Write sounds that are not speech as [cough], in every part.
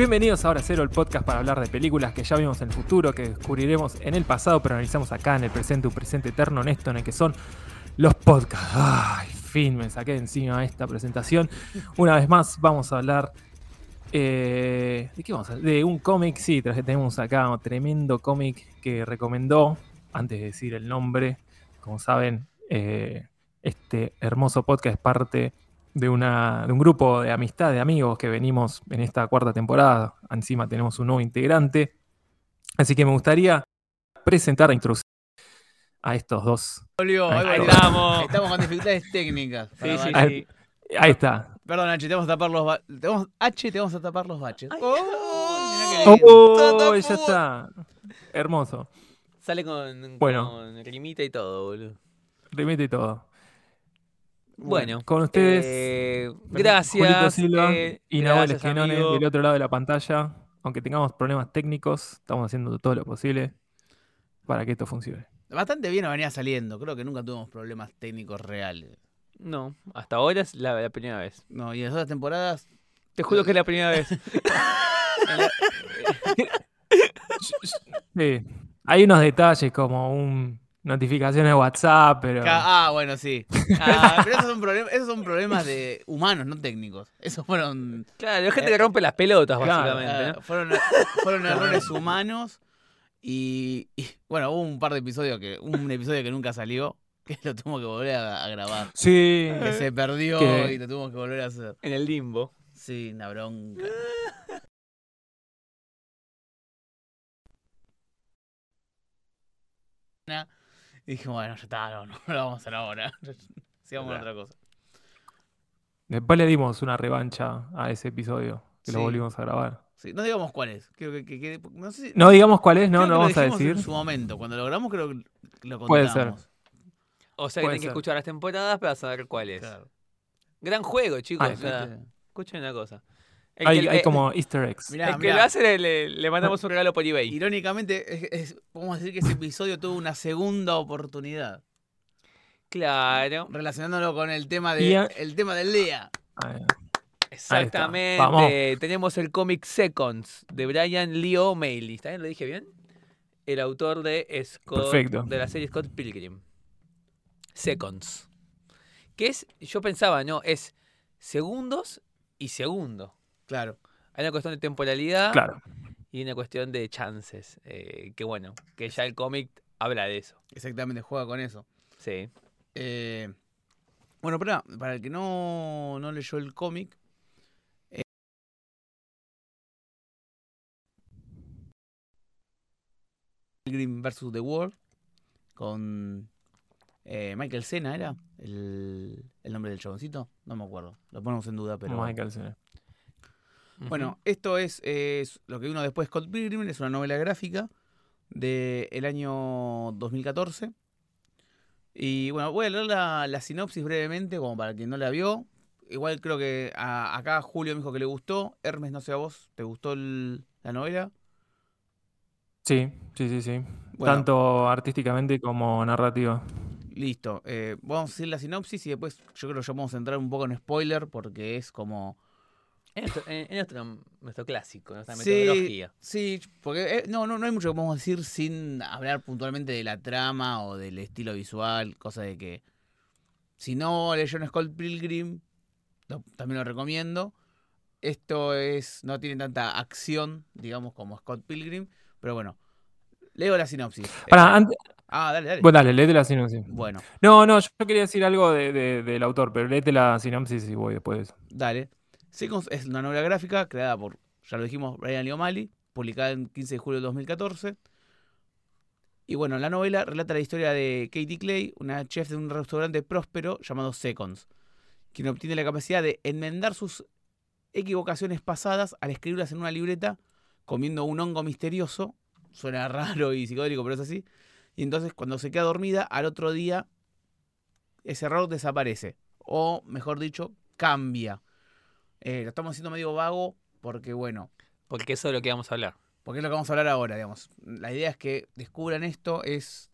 Bienvenidos a Cero, el podcast para hablar de películas que ya vimos en el futuro, que descubriremos en el pasado, pero analizamos acá en el presente, un presente eterno honesto en el que son los podcasts. Ay, fin, me saqué de encima esta presentación. Una vez más vamos a hablar... eh, ¿De qué vamos a hablar? De un cómic, sí, tenemos acá un tremendo cómic que recomendó, antes de decir el nombre, como saben, eh, este hermoso podcast es parte de, una, de un grupo de amistad, de amigos que venimos en esta cuarta temporada. Encima tenemos un nuevo integrante. Así que me gustaría presentar, introducir a estos dos. Volvió, Ahí estamos. Estamos con dificultades [laughs] técnicas. Sí, sí. Ahí, ahí está. Perdón, H, te vamos a tapar los ba- te vamos- H, te vamos a tapar los baches. Ay, Oh, qué lindo. ¡Oh! Ya está. Hermoso. Sale con, Bueno. con rimita y todo, boludo. Remite y todo. Bueno, Con ustedes, eh, gracias. Silva eh, y Nahuel Esquenone del otro lado de la pantalla. Aunque tengamos problemas técnicos, estamos haciendo todo lo posible para que esto funcione. Bastante bien venía saliendo. Creo que nunca tuvimos problemas técnicos reales. No, hasta ahora es la, la primera vez. No, y en las otras temporadas. Te juro que es la primera vez. [laughs] Sí. Hay unos detalles como un notificación de WhatsApp, pero. Ah, bueno, sí. [laughs] Ah, pero esos son, problemas, esos son problemas de humanos, no técnicos. Esos fueron. claro, hay gente que rompe las pelotas, Claro, básicamente. eh, ¿no? fueron, fueron errores humanos. Y, y, bueno, hubo un par de episodios que. Un episodio que nunca salió. Que lo tuvimos que volver a, a grabar. Sí. Que se perdió y lo tuvimos que volver a hacer. En el limbo. Sí, una bronca. [laughs] Y dije, bueno, ya está, no, [laughs] no, lo vamos a hacer ahora. [laughs] Sigamos con otra cosa. Después le dimos una revancha a ese episodio que lo volvimos a grabar. Sí, no digamos cuál es. Creo que, que- que- no sé si- No digamos cuál es, no, creo no que lo vamos a decir. En su momento, cuando lo grabamos, creo que lo contamos. Puede ser. O sea que tienen que escuchar las temporadas para saber cuál es. Claro. Gran juego, chicos. Ay, o sea, ¿viste? escuchen una cosa. El Hay, que, hay le- como easter eggs. Mirá, el que mirá. lo hace le, le- mandamos un regalo por eBay. Irónicamente, es- es- podemos decir que ese episodio tuvo una segunda oportunidad. Claro. Relacionándolo con el tema, de, el tema del día. Exactamente. Vamos. Tenemos el cómic Seconds de Brian Lee O'Malley. ¿Está bien? ¿Lo dije bien? El autor de Scott, Perfecto. de la serie Scott Pilgrim. Seconds. Que es, yo pensaba, ¿no? Es segundos y segundo. Claro. Hay una cuestión de temporalidad Claro. y una cuestión de chances. eh, que bueno, que ya el cómic habla de eso. Exactamente, juega con eso. Sí. Eh, bueno, para, para el que no, no leyó el cómic. eh, Pilgrim vs. The World. Con eh, Michael Cena, ¿era? El, el nombre del chaboncito. No me acuerdo. Lo ponemos en duda, pero. Michael Bueno, esto es, es lo que vino después Scott Pilgrim, es una novela gráfica del año 2014. Y bueno, voy a leer la, la sinopsis brevemente, como para quien no la vio. Igual creo que a- acá Julio me dijo que le gustó. Hermes, no sé a vos, ¿te gustó el- la novela? Sí, sí, sí, sí. Bueno. Tanto artísticamente como narrativa. Listo. eh, vamos a decir la sinopsis y después yo creo que ya vamos a entrar un poco en spoiler porque es como... Es nuestro, es nuestro- nuestro clásico, nuestra Sí, metodología. Sí, porque eh, no, no, no hay mucho que podemos decir sin hablar puntualmente de la trama o del estilo visual, cosa de que si no leyeron Scott Pilgrim, lo- también lo recomiendo. Esto es no tiene tanta acción, digamos, como Scott Pilgrim, pero bueno, leo la sinopsis. Eh, ah, dale, dale. bueno, dale, léete la sinopsis. Bueno, No, no, yo quería decir algo de- de- del autor, pero léete la sinopsis y voy después de eso. dale. Seconds es una novela gráfica creada por, ya lo dijimos, Brian Lee O'Malley, publicada el 15 de julio de 2014. Y bueno, la novela relata la historia de Katie Clay, una chef de un restaurante próspero llamado Seconds, quien obtiene la capacidad de enmendar sus equivocaciones pasadas al escribirlas en una libreta comiendo un hongo misterioso. Suena [laughs] raro y psicodélico, pero es así. Y entonces cuando se queda dormida, al otro día ese error desaparece. O, mejor dicho, cambia. Eh, lo estamos haciendo medio vago porque, bueno, Porque eso es lo que vamos a hablar. porque es lo que vamos a hablar ahora, digamos. La idea es que descubran esto, es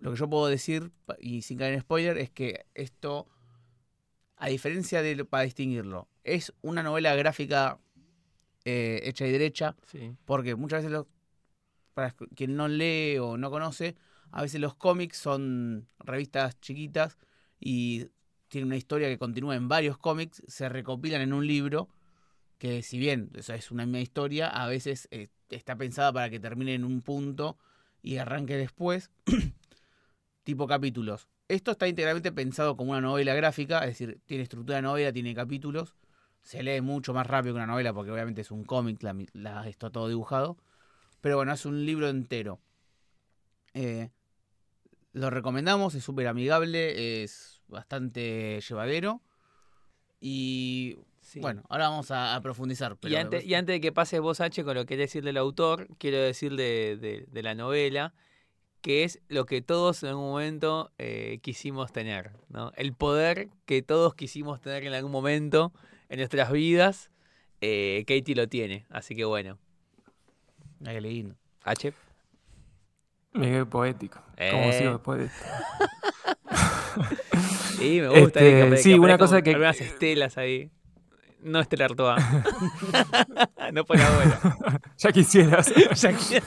lo que yo puedo decir, y sin caer en spoiler, es que esto, a diferencia de, para distinguirlo, es una novela gráfica eh, hecha y derecha, Sí. porque muchas veces, los, para quien no lee o no conoce, a veces los cómics son revistas chiquitas y tienen una historia que continúa en varios cómics, se recopilan en un libro, que si bien es una misma historia, a veces eh, está pensada para que termine en un punto y arranque después, [clears throat] tipo capítulos. Esto está íntegramente pensado como una novela gráfica, es decir, tiene estructura de novela, tiene capítulos, se lee mucho más rápido que una novela porque obviamente es un cómic, la, mi- la- está todo dibujado, pero bueno, es un libro entero. Eh, lo recomendamos, es súper amigable, es bastante llevadero y Sí. bueno, ahora vamos a, a profundizar. Y antes, y antes de que pases vos, H, con lo que decir del autor, quiero decir de, de- de la novela, que es lo que todos en algún momento eh, quisimos tener, ¿no? El poder que todos quisimos tener en algún momento en nuestras vidas, eh, Katie lo tiene. Así que bueno, Ay, lindo. H. Miguel poético. Eh. Como sigo después de esto. [laughs] [laughs] Sí, me gusta. Este, que, sí, una cosa que- Algunas estelas ahí. No Estelar Toa. [laughs] no por ahora. [laughs] Ya quisieras. Ya que-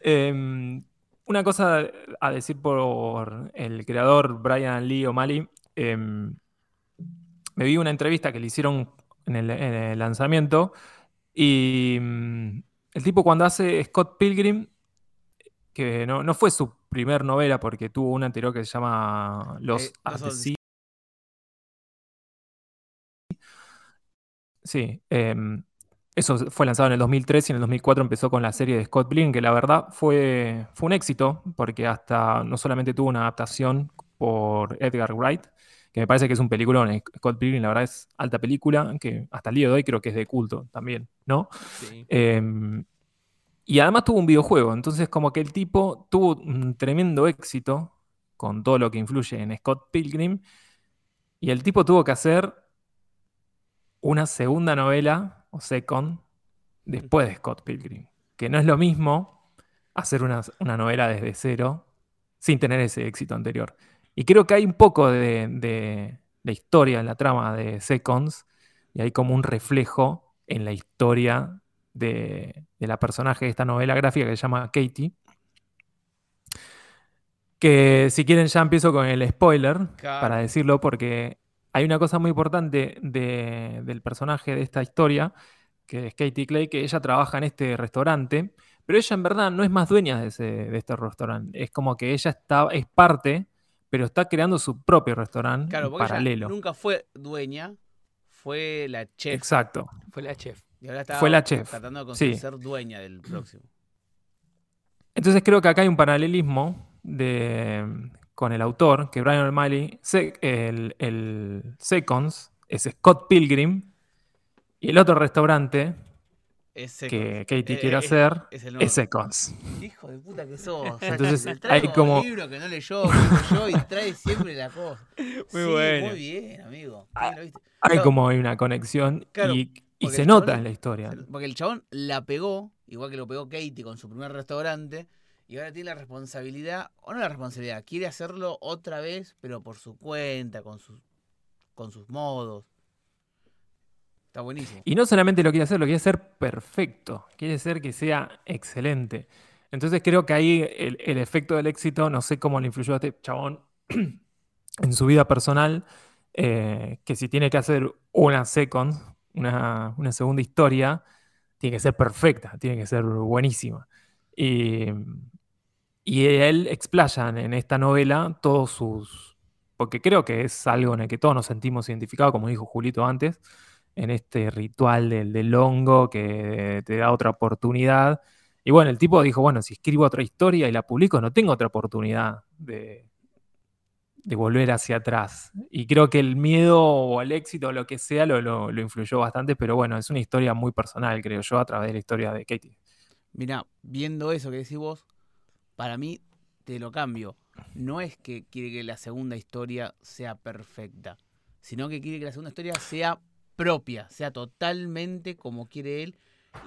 Em, una cosa a decir por el creador Brian Lee O'Malley. em, me vi una entrevista que le hicieron en el, en el lanzamiento y mm, el tipo cuando hace Scott Pilgrim, que no, no fue su primer novela porque tuvo una anterior que se llama Los Eh, Sea. Sí, em, eso fue lanzado en el 2003 y en el 2004 empezó con la serie de Scott Pilgrim, que la verdad fue, fue un éxito, porque hasta no solamente tuvo una adaptación por Edgar Wright, que me parece que es un peliculón. eh, Scott Pilgrim, la verdad, es alta película, que hasta el día de hoy creo que es de culto también, ¿no? Sí. Em, y además tuvo un videojuego, entonces como que el tipo tuvo un tremendo éxito con todo lo que influye en Scott Pilgrim, y el tipo tuvo que hacer una segunda novela, o second, después de Scott Pilgrim, que no es lo mismo hacer una, una novela desde cero sin tener ese éxito anterior. Y creo que hay un poco de, de- de historia en la trama de Seconds, y hay como un reflejo en la historia de, de la personaje de esta novela gráfica que se llama Katie. Que si quieren ya empiezo con el spoiler Claro. para decirlo, porque hay una cosa muy importante de- del personaje de esta historia, que es Katie Clay, que ella trabaja en este restaurante, pero ella en verdad no es más dueña de, ese- de este restaurante. Es como que ella está, es parte, pero está creando su propio restaurante Claro, porque ella paralelo. nunca fue dueña, fue la chef. Exacto. Fue la chef. Y ahora está Fue la chef, tratando de sí. ser dueña del próximo. Entonces creo que acá hay un paralelismo de, con el autor, que Brian O'Malley, el, el Seconds es Scott Pilgrim, y el otro restaurante Es que Katie Eh, quiere eh, hacer es el nuevo. es Seconds. Hijo de puta que sos. [laughs] Entonces, hay como- un libro que no leyó, que leyó y trae siempre la cosa. [laughs] Muy Sí, bueno. Muy bien, amigo. Hay como hay una conexión Claro, y, y se nota chabón- en la historia. Porque el chabón la pegó, igual que lo pegó Katie con su primer restaurante, y ahora tiene la responsabilidad, o no la responsabilidad, quiere hacerlo otra vez, pero por su cuenta, con sus, con sus modos. Está buenísimo. Y no solamente lo quiere hacer, lo quiere hacer perfecto. Quiere hacer que sea excelente. Entonces creo que ahí el, el efecto del éxito, no sé cómo le influyó a este chabón [clears throat] en su vida personal, eh, que si tiene que hacer una second, una, una segunda historia, tiene que ser perfecta, tiene que ser buenísima. Y, y él explaya en esta novela todos sus... Porque creo que es algo en el que todos nos sentimos identificados, como dijo Julito antes, en este ritual del, del hongo que te da otra oportunidad. Y bueno, el tipo dijo, bueno, si escribo otra historia y la publico, no tengo otra oportunidad de, de volver hacia atrás. Y creo que el miedo o el éxito o lo que sea lo, lo- influyó bastante, pero bueno, es una historia muy personal, creo yo, a través de la historia de Katie. Mirá, viendo eso que decís vos, para mí te lo cambio. No es que quiere que la segunda historia sea perfecta, sino que quiere que la segunda historia sea propia, sea totalmente como quiere él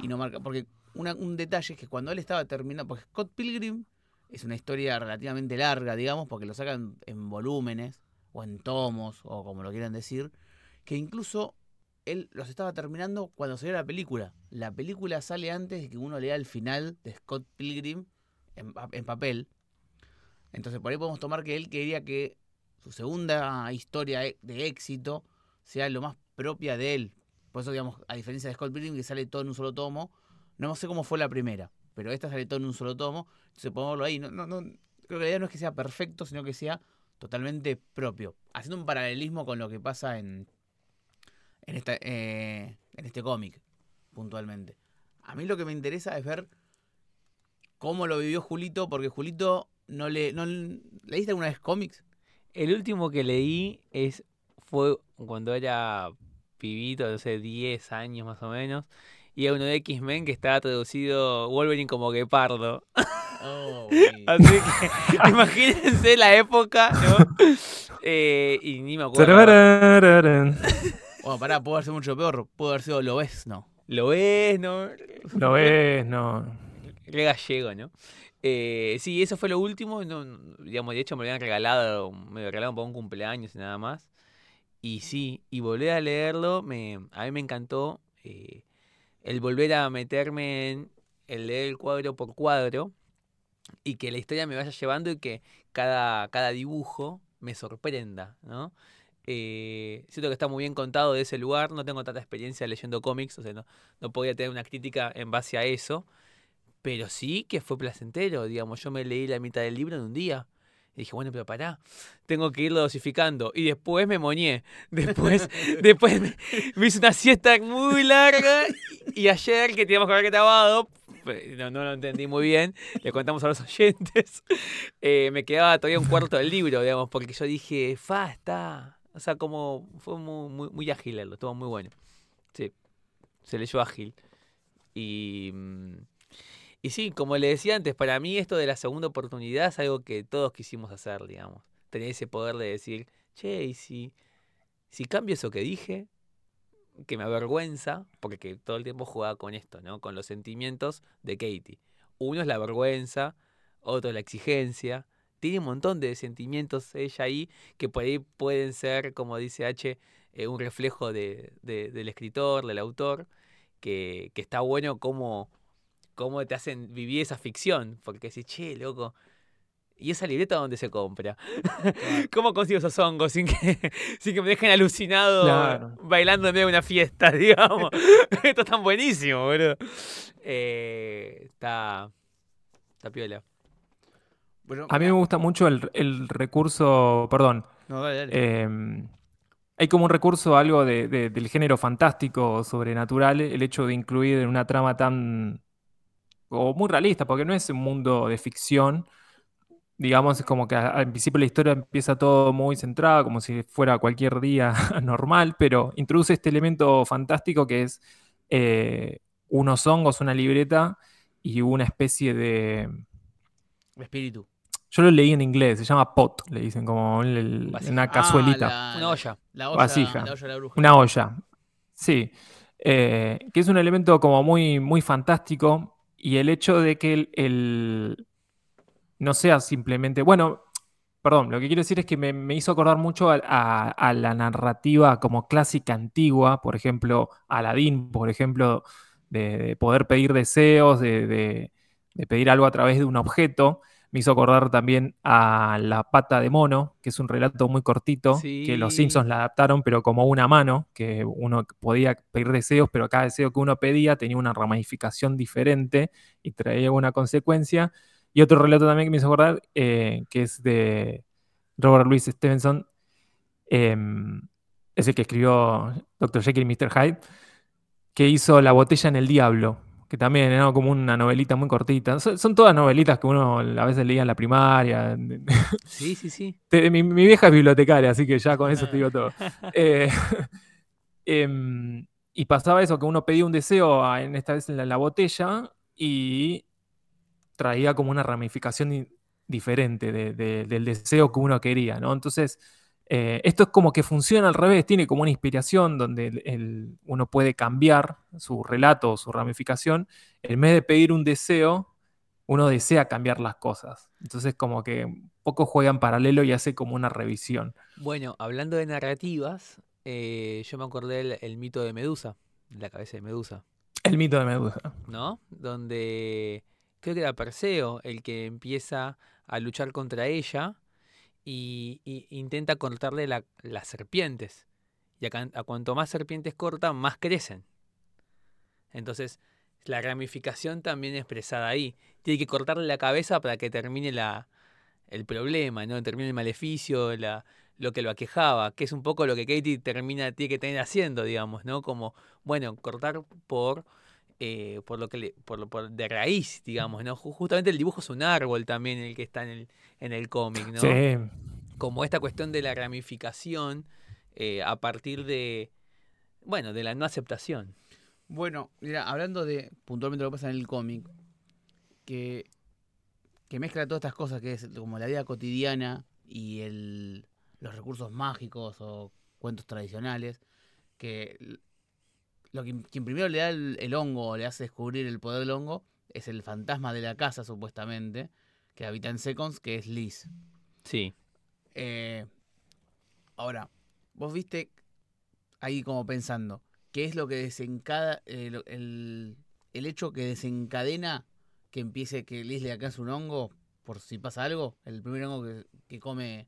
y no marca. Porque un detalle es que cuando él estaba terminando, porque Scott Pilgrim es una historia relativamente larga, digamos, porque lo sacan en volúmenes o en tomos o como lo quieran decir, que incluso él los estaba terminando cuando salió la película. La película sale antes de que uno lea el final de Scott Pilgrim en, pa- en papel. Entonces por ahí podemos tomar que él quería que su segunda historia e- de éxito sea lo más propia de él. Por eso, digamos, a diferencia de Scott Pilgrim, que sale todo en un solo tomo, no sé cómo fue la primera, pero esta sale todo en un solo tomo. Entonces podemos verlo ahí. No, no, no, creo que la idea no es que sea perfecto, sino que sea totalmente propio. Haciendo un paralelismo con lo que pasa en, en, esta, eh, en este cómic, puntualmente. A mí lo que me interesa es ver cómo lo vivió Julito, porque Julito no le... No, ¿Leíste alguna vez cómics? El último que leí es fue cuando era pibito, no sé, 10 años más o menos. Y era uno de X-Men que estaba traducido Wolverine como Guepardo. Oh, [laughs] Así que [laughs] imagínense la época, ¿no? Eh, y ni me acuerdo. Bueno, pará, pudo haber sido mucho peor. Pudo haber sido Lo ves, no. Lo ves, ¿no? Lo ves, no. Re gallego, ¿no? Eh, sí, eso fue lo último. No, digamos, de hecho, me lo habían regalado, me lo regalaron para un cumpleaños y nada más. Y sí, y volver a leerlo, me, a mí me encantó eh, el volver a meterme en el leer el cuadro por cuadro y que la historia me vaya llevando y que cada, cada dibujo me sorprenda, ¿no? Eh, siento que está muy bien contado de ese lugar, no tengo tanta experiencia leyendo cómics, o sea, no, no podía tener una crítica en base a eso, pero sí que fue placentero, digamos, yo me leí la mitad del libro en un día. Y dije, bueno, pero pará, tengo que irlo dosificando. Y después me moñé. [laughs] Después, después me, hice una siesta muy larga. Y ayer, que teníamos que haber grabado, pues, no, no lo entendí muy bien, le contamos a los oyentes, [laughs] eh, me quedaba todavía un cuarto del libro, digamos, porque yo dije, fa, está. O sea, como fue muy, muy, ágil leerlo, estuvo muy bueno. Sí, se leyó ágil. Y, mm, y sí, como le decía antes, para mí esto de la segunda oportunidad es algo que todos quisimos hacer, digamos. Tener ese poder de decir, che, y si, si cambio eso que dije, que me avergüenza, porque que todo el tiempo jugaba con esto, ¿no? Con los sentimientos de Katie. Uno es la vergüenza, otro es la exigencia. Tiene un montón de sentimientos ella ahí que por ahí pueden ser, como dice H, eh, un reflejo de, de- del escritor, del autor, que, que está bueno cómo, cómo te hacen vivir esa ficción, porque decís, che, loco, ¿y esa libreta dónde se compra? [laughs] ¿Cómo consigo esos hongos sin que, [laughs] sin que me dejen alucinado Claro. bailando en medio de una fiesta, [laughs] digamos? Esto es tan buenísimo, boludo. Eh, está, está piola. Bueno, A mí me gusta mucho el, el recurso, perdón, No, dale, dale. eh, hay como un recurso, algo de- de- del género fantástico o sobrenatural, el hecho de incluir en una trama tan, o muy realista, porque no es un mundo de ficción, digamos, es como que al principio la historia empieza todo muy centrado, como si fuera cualquier día [laughs] normal, pero introduce este elemento fantástico que es eh, unos hongos, una libreta y una especie de... Espíritu. Yo lo leí en inglés, se llama pot, le dicen, como el- el- Vasija. una Ah, cazuelita, la- Una olla. La olla, Vasija. la olla de la bruja. una olla. Sí, eh, que es un elemento como muy, muy fantástico y el hecho de que el, no sea simplemente, bueno, perdón, lo que quiero decir es que me, me hizo acordar mucho a, la narrativa como clásica antigua, por ejemplo, Aladín, por ejemplo, de, de poder pedir deseos, de, de- de pedir algo a través de un objeto. Me hizo acordar también a La pata de mono, que es un relato muy cortito, que los. Simpsons la adaptaron, pero como una mano, que uno podía pedir deseos, pero cada deseo que uno pedía tenía una ramificación diferente y traía una consecuencia. Y otro relato también que me hizo acordar, eh, que es de Robert Louis Stevenson, em, es el que escribió Dr. Jekyll y Mr. Hyde, que hizo La botella en el diablo, que también era como una novelita muy cortita. Son, son todas novelitas que uno a veces leía en la primaria. [laughs] Sí, sí, sí. Mi, mi vieja es bibliotecaria, así que ya con eso te digo todo. [laughs] Eh, em, y pasaba eso, que uno pedía un deseo, en esta vez en la, la botella, y traía como una ramificación di- diferente de- de- del deseo que uno quería, ¿no? Entonces, eh, esto es como que funciona al revés, tiene como una inspiración donde el- el- uno puede cambiar su relato o su ramificación. En vez de pedir un deseo, uno desea cambiar las cosas. Entonces, como que un poco juega en paralelo y hace como una revisión. Bueno, hablando de narrativas, eh, yo me acordé el, el mito de Medusa, la cabeza de Medusa, El mito de Medusa. ¿no? Donde creo que era Perseo el que empieza a luchar contra ella y, intenta cortarle la- las serpientes. Y a cuanto más serpientes corta, más crecen. Entonces, la ramificación también expresada ahí. Tiene que cortarle la cabeza para que termine la, el problema, ¿no? Termine el maleficio, la, lo que lo aquejaba, que es un poco lo que Katie termina, tiene que tener haciendo, digamos, ¿no? Como, bueno, cortar por, eh, por lo que le, por, lo- por de raíz, digamos, ¿no? Ju- Justamente el dibujo es un árbol también el que está en el, en el cómic, ¿no? Sí. como esta cuestión de la ramificación eh, a partir de, bueno, de la no aceptación. Bueno, mira, hablando de puntualmente lo que pasa en el cómic, que, que mezcla todas estas cosas que es como la vida cotidiana y el, los recursos mágicos o cuentos tradicionales, que lo que quien primero le da el, el hongo o le hace descubrir el poder del hongo es el fantasma de la casa, supuestamente, que habita en Seconds, que es Liz. Sí. Eh, ahora, vos viste ahí como pensando, ¿qué es lo que desencada, eh, el, el hecho que desencadena que empiece que Liz le alcance un hongo por si pasa algo? El primer hongo que, que come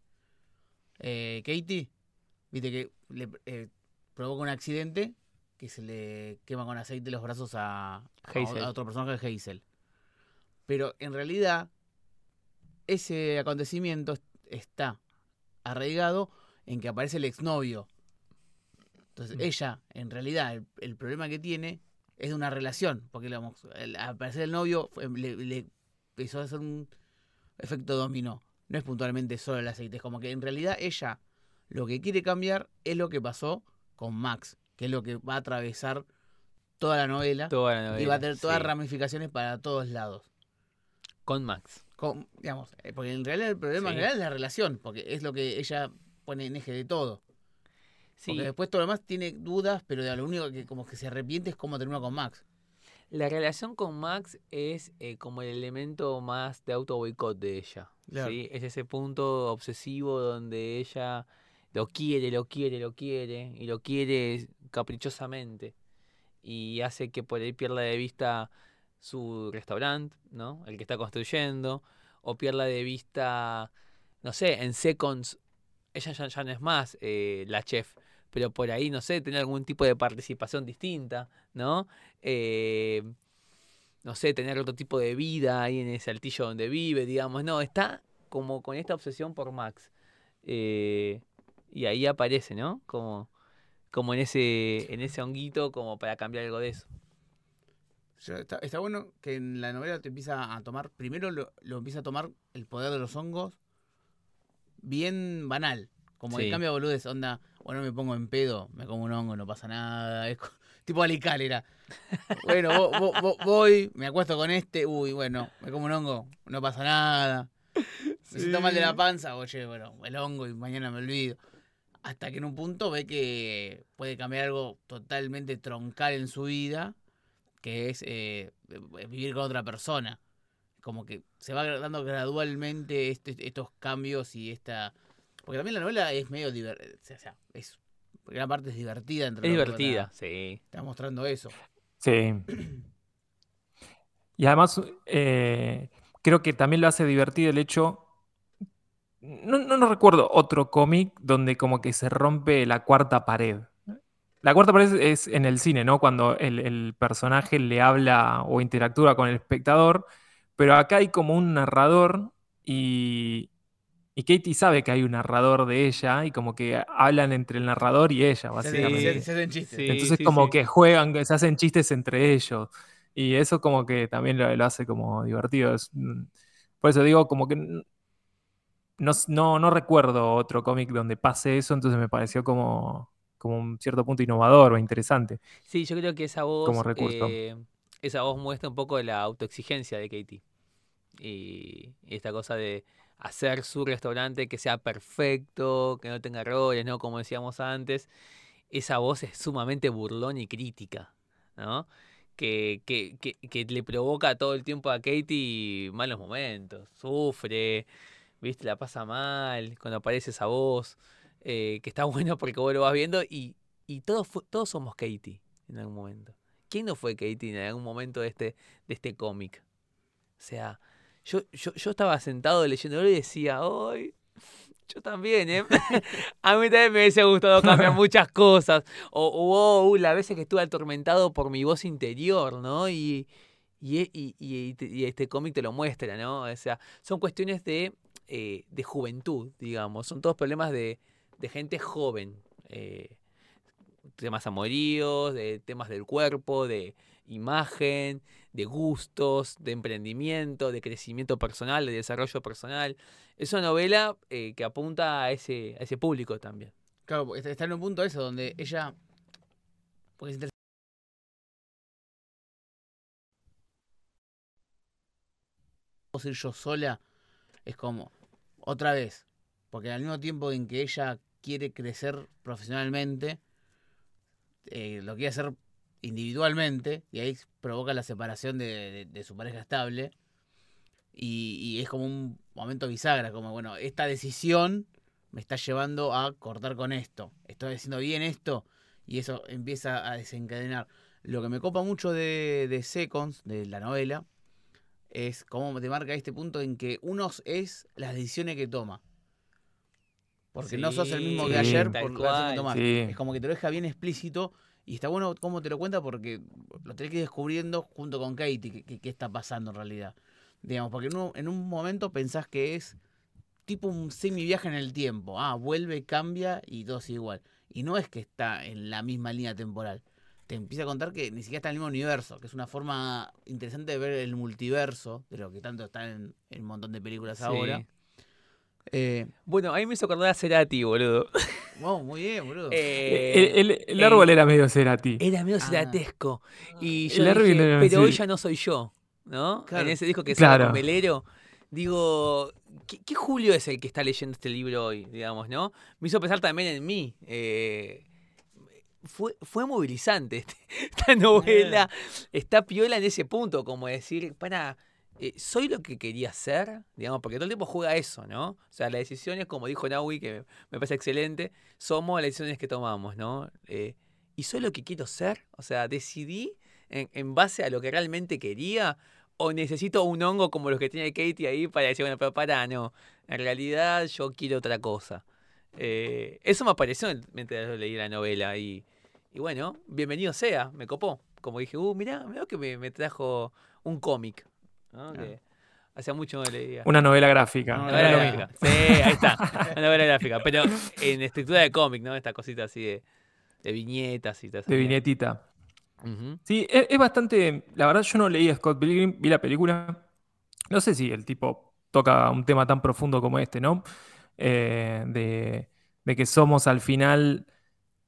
eh, Katie, viste que le eh, provoca un accidente que se le quema con aceite los brazos a, a, otro personaje, Hazel. Pero en realidad, ese acontecimiento est- está arraigado en que aparece el exnovio. Entonces, Mm. ella, en realidad, el, el problema que tiene es de una relación. Porque digamos, al aparecer el novio le, le empezó a hacer un efecto dominó. No es puntualmente solo el aceite. Es como que en realidad ella lo que quiere cambiar es lo que pasó con Max. Que es lo que va a atravesar toda la novela. Toda la novela. y va a tener todas sí. ramificaciones para todos lados. Con Max. Con- digamos, eh, porque en realidad el problema en Sí. realidad es la relación, porque es lo que ella pone en eje de todo. Sí, Porque después todo lo demás tiene dudas, pero de lo único que como que se arrepiente es cómo terminó con Max. la relación con Max es eh, como el elemento más de auto boicot de ella. Claro. ¿sí? Es ese punto obsesivo donde ella lo quiere, lo quiere, lo quiere, y lo quiere caprichosamente. Y hace que por ahí pierda de vista su restaurante, ¿no? El que está construyendo, o pierda de vista, no sé, en Seconds, ella ya, no es más eh, la chef, pero por ahí, no sé, tener algún tipo de participación distinta, ¿no? Eh, no sé, tener otro tipo de vida ahí en ese altillo donde vive, digamos, no, está como con esta obsesión por Max. Eh, y ahí aparece, ¿no? Como, como en ese, en ese honguito, como para cambiar algo de eso. Está, está bueno que en la novela te empieza a tomar, primero lo, lo empieza a tomar el poder de los hongos bien banal. Como el cambio de boludez, onda, bueno, me pongo en pedo, me como un hongo, no pasa nada. [laughs] Es tipo alical era. [laughs] Bueno, vo- vo- vo- voy, me acuesto con este, uy, bueno, me como un hongo, no pasa nada. Me siento mal de la panza, oye, bueno, el hongo y mañana me olvido. Hasta que en un punto ve que puede cambiar algo totalmente troncal en su vida, que es eh, vivir con otra persona. Como que se va dando gradualmente este- estos cambios y esta... Porque también la novela es medio divertida, o sea, es, gran parte es divertida. Entre Es divertida, Está, sí. está mostrando eso. Sí. [clears throat] Y además, eh, creo que también lo hace divertido el hecho. No, no, no recuerdo otro cómic donde como que se rompe la cuarta pared. La cuarta pared es en el cine, ¿no? Cuando el, el personaje le habla o interactúa con el espectador, pero acá hay como un narrador y, y Katie sabe que hay un narrador de ella y como que hablan entre el narrador y ella, básicamente. se- se hacen chistes. Sí. Entonces como que juegan, se hacen chistes entre ellos. Y eso como que también lo, lo hace como divertido. Es, mm, por eso digo, como que no, no, no recuerdo otro cómic donde pase eso, entonces me pareció como, como un cierto punto innovador o interesante. Sí, yo creo que esa voz, Como recurso. eh, esa voz muestra un poco la autoexigencia de Katie. Y, y esta cosa de hacer su restaurante que sea perfecto, que no tenga errores, ¿no? Como decíamos antes. Esa voz es sumamente burlón y crítica, ¿no? Que, que, que, que le provoca todo el tiempo a Katie malos momentos. Sufre, ¿viste? La pasa mal cuando aparece esa voz. eh, que está [laughs] bueno porque vos lo vas viendo y, y todos, todos somos Katie en algún momento. ¿Quién no fue Katie en algún momento de este, de este cómic? O sea, yo, yo, yo estaba sentado leyéndolo y decía, ¡ay! Yo también, ¿eh? [laughs] A mí también me hubiese gustado cambiar [laughs] muchas cosas. O, o oh, las veces que estuve atormentado por mi voz interior, ¿no? Y, y, y- y- y este cómic te lo muestra, ¿no? O sea, son cuestiones de, eh, de juventud, digamos. Son todos problemas de, de gente joven. eh, temas amoríos, de temas del cuerpo, de imagen, de gustos, de emprendimiento, de crecimiento personal, de desarrollo personal. Es una novela eh, que apunta a ese, a ese público también. Claro, porque está- en un punto eso donde ella. Porque yo sola es como otra vez porque al mismo tiempo en que ella quiere crecer profesionalmente eh, lo quiere hacer individualmente y ahí provoca la separación de, su pareja estable y, es como un momento bisagra como bueno esta decisión me está llevando a cortar con esto. Estoy haciendo bien esto y eso empieza a desencadenar. Lo que me copa mucho de Seconds, de la novela, es cómo te marca este punto en que uno es las decisiones que toma. Porque no sos el mismo que ayer por la decisión que cual. tomás. Sí. Es como que te lo deja bien explícito y está bueno cómo te lo cuenta porque lo tenés que ir descubriendo junto con Katie qué está pasando en realidad. Digamos, porque en un, en un momento pensás que es tipo un semi viaje en el tiempo. Ah, vuelve, cambia y todo sigue igual. Y no es que está en la misma línea temporal. Te empieza a contar que ni siquiera está en el mismo universo, que es una forma interesante de ver el multiverso, de lo que tanto está en, en un montón de películas Sí. ahora. Eh, Bueno, a mí me hizo acordar a Cerati, boludo. wow, muy bien, boludo. Eh, el, el- el árbol era medio Cerati. Era medio Ah. ceratesco. Y El yo dije, era- pero hoy ya no soy yo, ¿no? Claro. En ese disco que es Claro. con Velero. Digo, ¿qué, qué Julio es el que está leyendo este libro hoy, digamos, no? Me hizo pensar también en mí. eh, fue, fue movilizante [laughs] este- esta novela. Está piola en ese punto, como decir, para, eh, soy lo que quería ser, digamos, porque todo el tiempo juega eso, ¿no? O sea, las decisiones, como dijo Naui, que me parece excelente, somos las decisiones que tomamos, ¿no? Eh, y soy lo que quiero ser, o sea, decidí en, en base a lo que realmente quería, o necesito un hongo como los que tiene Katie ahí para decir, bueno, pero para, no, en realidad yo quiero otra cosa. Eh, eso me apareció mientras leí la novela y, y bueno, bienvenido sea, me copó. Como dije, uh, mirá, mirá que me, me trajo un cómic. ¿no? Ah. Que hacía mucho no leía. Una novela gráfica. Una novela gráfica. Sí, ahí está. Una novela gráfica. Pero en estructura de cómic, ¿no? Esta cosita así de, de viñetas y eso. De viñetita. Sí, es, es bastante. La verdad, yo no leí a Scott Pilgrim, vi la película. No sé si el tipo toca un tema tan profundo como este, ¿no? Eh, de, de que somos al final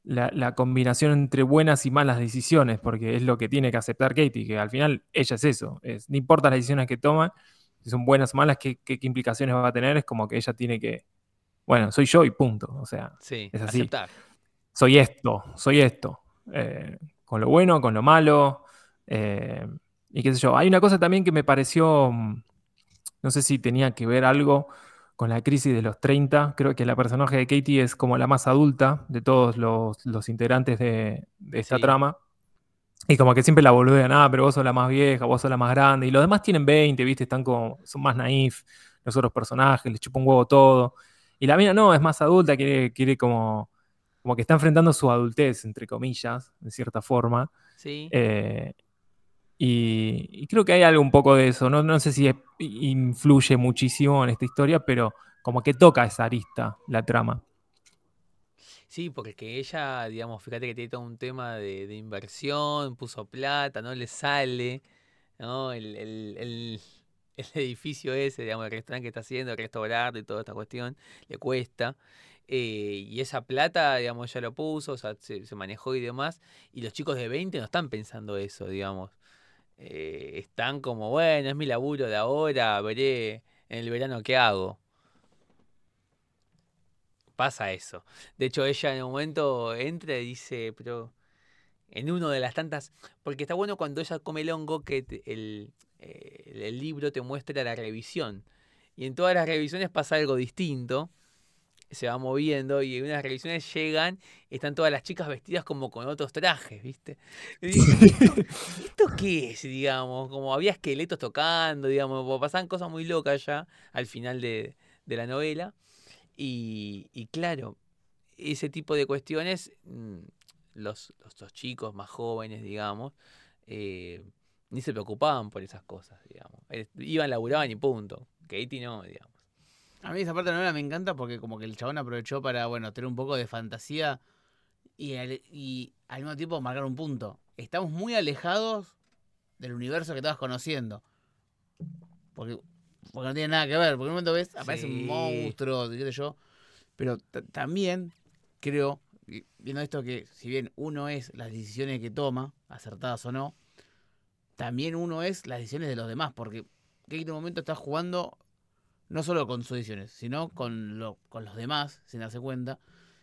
la, la combinación entre buenas y malas decisiones, porque es lo que tiene que aceptar Katie, que al final ella es eso. Es, no importa las decisiones que toma, si son buenas o malas, qué, qué- qué implicaciones va a tener, es como que ella tiene que. Bueno, soy yo y punto. O sea, Sí, Es así. aceptar. soy esto, soy esto. eh, con lo bueno, con lo malo. eh, y qué sé yo. Hay una cosa también que me pareció, mm, no sé si tenía que ver algo con la crisis de los 30. Creo que la personaje de Katie es como la más adulta de todos los, los integrantes de, de esta Sí. trama. Y como que siempre la boludean, ah, pero vos sos la más vieja, vos sos la más grande. Y los demás tienen 20, ¿viste? Están como, son más naif, los otros personajes, les chupa un huevo todo. Y la mina no, es más adulta, quiere, quiere como, como que está enfrentando su adultez, entre comillas, de cierta forma. Sí. Eh, y, creo que hay algo un poco de eso. No, no sé si es- influye muchísimo en esta historia, pero como que toca esa arista, la trama. Sí, porque ella, digamos, fíjate que tiene todo un tema de, inversión, puso plata, no le sale, ¿no? El, el- el- [laughs] el edificio ese, digamos, el restaurante que está haciendo, el restaurante y toda esta cuestión, le cuesta. eh, y esa plata, digamos, ya lo puso, o sea, se, se manejó y demás. Y los chicos de 20 no están pensando eso, digamos. Eh, están como, bueno, es mi laburo de ahora, veré en el verano qué hago. Pasa eso. De hecho, ella en un momento entra y dice, pero en uno de las tantas, porque está bueno cuando ella come el hongo que el, eh, el libro te muestra la revisión. Y en todas las revisiones pasa algo distinto. Se va moviendo y en unas revisiones llegan, están todas las chicas vestidas como con otros trajes, ¿viste? Y ¿Esto, [laughs] esto qué es, digamos? Como había esqueletos tocando, digamos, pasaban cosas muy locas ya al final de, de la novela. Y, y claro, ese tipo de cuestiones, mm, los, los, los chicos más jóvenes, digamos, eh, ni se preocupaban por esas cosas, digamos. Eh, Iban, laburaban y punto. Katie no, digamos. A mí esa parte de la novela me encanta porque como que el chabón aprovechó para, bueno, tener un poco de fantasía y al, y al mismo tiempo marcar un punto. Estamos muy alejados del universo que estabas conociendo. Porque, porque no tiene nada que ver. Porque en un momento ves, aparece Sí. un monstruo, qué sé yo. Pero ta- también creo, viendo esto que si bien uno es las decisiones que toma, acertadas o no, también uno es las decisiones de los demás. Porque que en un momento estás jugando no solo con sus decisiones, sino con, lo, con los demás, sin darse cuenta.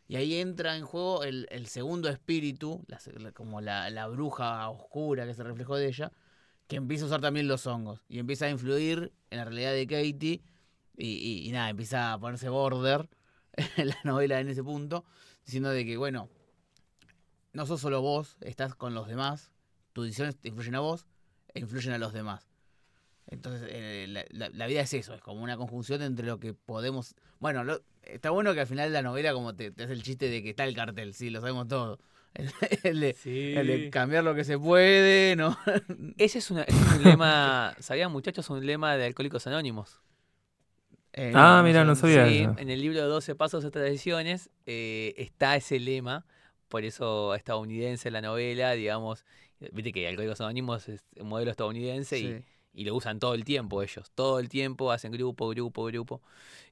Y ahí entra en juego el, segundo espíritu, la se- como la, bruja oscura que es el reflejo de ella, que empieza a usar también los hongos y empieza a influir en la realidad de Katie. Y nada, empieza a ponerse border [laughs] en la novela en ese punto, diciendo de que, bueno, no sos solo vos, estás con los demás, tus decisiones te influyen a vos e influyen a los demás. Entonces, eh, la, la- la vida es eso, es como una conjunción entre lo que podemos... Bueno, lo- está bueno que al final de la novela como te, te hace el chiste de que está el cartel, sí, lo sabemos todo. [laughs] El, el de, el de cambiar lo que se puede, ¿no? [laughs] Ese es, una- es un lema, ¿sabían muchachos? Un lema de Alcohólicos Anónimos. Eh, Ah, mira, no sabía. Sí, eso. en el libro 12 Pasos y Tradiciones eh, está ese lema, por eso estadounidense la novela, digamos, viste que Alcohólicos Anónimos es un modelo estadounidense Sí. y lo usan todo el tiempo ellos, todo el tiempo hacen grupo, grupo, grupo.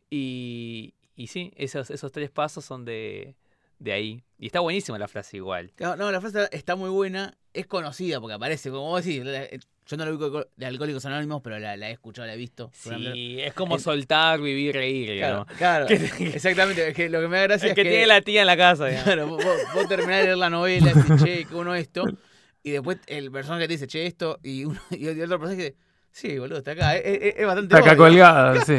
Y, y sí, esos, esos tres pasos son de, de ahí. Y está buenísima la frase igual. No, no, la frase está muy buena, es conocida porque aparece, como vos decís, la- yo no lo ubico de Alcohólicos Anónimos, pero la, la he escuchado, la he visto. Sí, es como soltar, vivir, reír. Claro, digamos. claro, Que- [laughs] exactamente, es que lo que me da gracia es que tiene la tía en la casa. digamos. Claro, vos, vos- terminás de leer la novela, decís, che, qué uno esto, y después el personaje te dice, che, esto, y, uno, [laughs] y otro personaje dice, sí, boludo, está acá, es, es- es bastante Está acá obvio, colgada, [laughs] sí.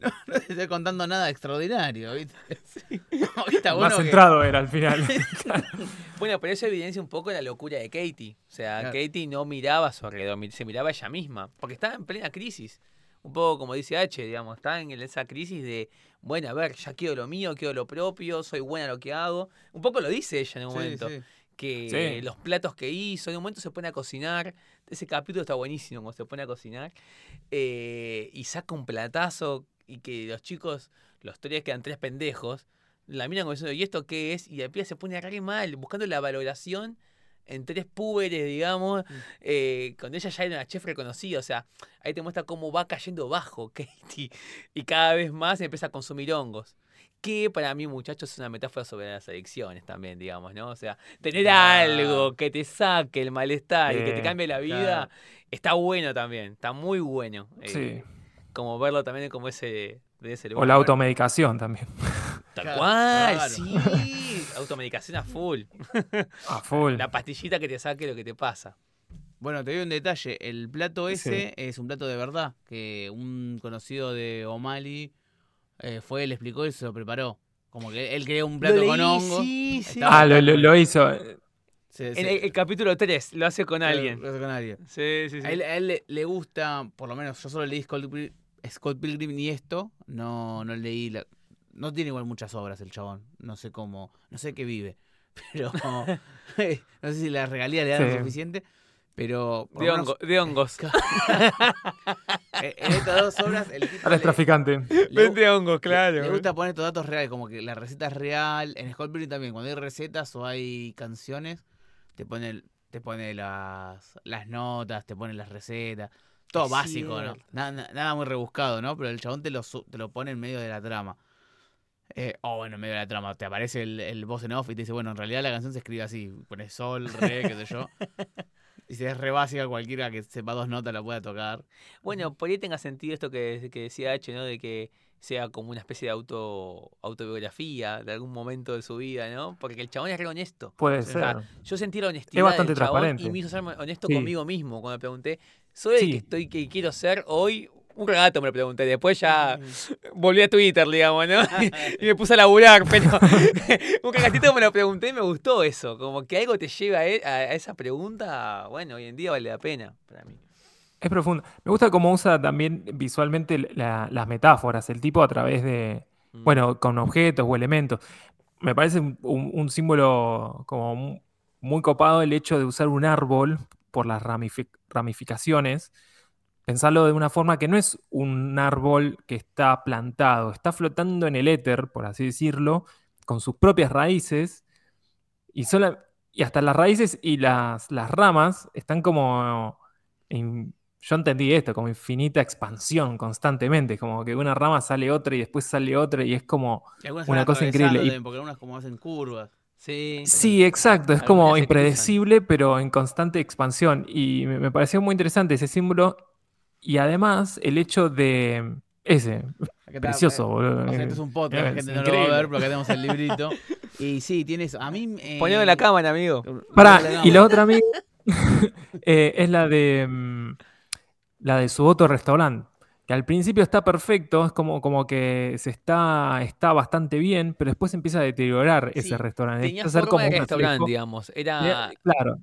No, no te estoy contando nada extraordinario, ¿viste? [laughs] No, está Más bueno que- centrado era al final. [laughs] Bueno, pero eso evidencia un poco la locura de Katie. O sea, Claro. Katie no miraba a su alrededor, se miraba a ella misma, porque estaba en plena crisis. Un poco como dice H, digamos, está en esa crisis de, bueno, a ver, ya quiero lo mío, quiero lo propio, soy buena en lo que hago. Un poco lo dice ella en un Sí, momento. sí. Que Sí. los platos que hizo, en un momento se pone a cocinar, ese capítulo está buenísimo cuando se pone a cocinar, eh, y saca un platazo y que los chicos, los tres quedan tres pendejos, la miran como diciendo, ¿y esto qué es? Y la piba se pone re mal, buscando la valoración en tres púberes, digamos, Mm. eh, cuando ella ya era una chef reconocida, o sea, ahí te muestra cómo va cayendo bajo [laughs] Katie, y cada vez más empieza a consumir hongos. Que para mí, muchachos, es una metáfora sobre las adicciones también, digamos, ¿no? O sea, tener Ah. algo que te saque el malestar y que te cambie la vida, claro. está bueno también, está muy bueno. eh, Sí. Como verlo también como ese... De ese O lugar. la automedicación también. [laughs] Tal Claro, cual, claro. sí. Automedicación a full. A full. La pastillita que te saque lo que te pasa. Bueno, te doy un detalle. El plato ese Sí. es un plato de verdad. Que un conocido de O'Malley eh, fue, le explicó y se lo preparó. Como que él quería un plato Lo con hongo. Sí, sí. Estaba- Ah, lo, lo- lo hizo. En el, el capítulo 3 lo hace con alguien. lo hace con alguien. Sí, sí, sí. A él, a él le, le gusta, por lo menos yo solo leí Scott, Pil- Scott Pilgrim y esto. No, no leí. la- no tiene igual muchas obras el chabón. No sé cómo. No sé qué vive. [laughs] Pero. [laughs] no sé si la regalía le dan lo suficiente. Pero. De, menos, hongo- de hongos. [laughs] eh, en estas dos obras, el tipo. Ahora es le- traficante. Vende hongos, claro. Le, gusta poner estos datos reales, como que la receta es real. En Scott Pilgrim también, cuando hay recetas o hay canciones, te pone, el- te pone las, las notas, te pone las recetas. Todo Es básico, ¿no? Nada, na- nada muy rebuscado, ¿no? Pero el chabón te lo, su- te lo pone en medio de la trama. Eh, o bueno, en medio de la trama. Te aparece el, el voz en off y te dice, bueno, en realidad la canción se escribe así. Pones sol, re, qué sé yo. [laughs] Y si es re básica, cualquiera que sepa dos notas la pueda tocar. Bueno, por ahí tenga sentido esto que, que decía H, ¿no? De que sea como una especie de auto autobiografía de algún momento de su vida, ¿no? Porque el chabón es re honesto. Puede O ser. Yo sentí la honestidad bastante del chabón transparente. y me hizo ser honesto Sí. conmigo mismo cuando le pregunté, ¿soy el Sí. que estoy que quiero ser hoy un rato me lo pregunté, después ya volví a Twitter, digamos, ¿no? [laughs] [laughs] y me puse a laburar, pero [laughs] un ratito me lo pregunté y me gustó eso, como que algo te lleva a, e- a esa pregunta, bueno, hoy en día vale la pena para mí. Es profundo. Me gusta cómo usa también visualmente la- las metáforas, el tipo a través de, Mm. bueno, con objetos o elementos. Me parece un, símbolo como mu- muy copado el hecho de usar un árbol por las ramifi- ramificaciones. Pensarlo de una forma que no es un árbol que está plantado, está flotando en el éter, por así decirlo, con sus propias raíces y, sola- y hasta las raíces y las, las ramas están como... in- yo entendí esto, como infinita expansión constantemente, como que una rama sale otra y después sale otra y es como... Una cosa increíble. también, Porque algunas como hacen curvas. Sí. Sí, exacto, es como cruzan. impredecible, pero en constante expansión. Y me, me pareció muy interesante ese símbolo. Y además, el hecho de. Ese, está, precioso, eh, boludo. O sea, esto es un podcast, la gente no lo va a increíble. ver, pero acá tenemos el librito. [laughs] Y sí, tienes. A mí. Eh, Ponelo en la cámara, amigo. Pará, y la otra amiga [laughs] [laughs] eh, es la de. mm, La de su otro restaurante. Que al principio está perfecto, es como, como que se está, está bastante bien, pero después empieza a deteriorar Sí, ese restaurante. Tenía Empieza a ser forma como de un restaurante, digamos. Era, Claro,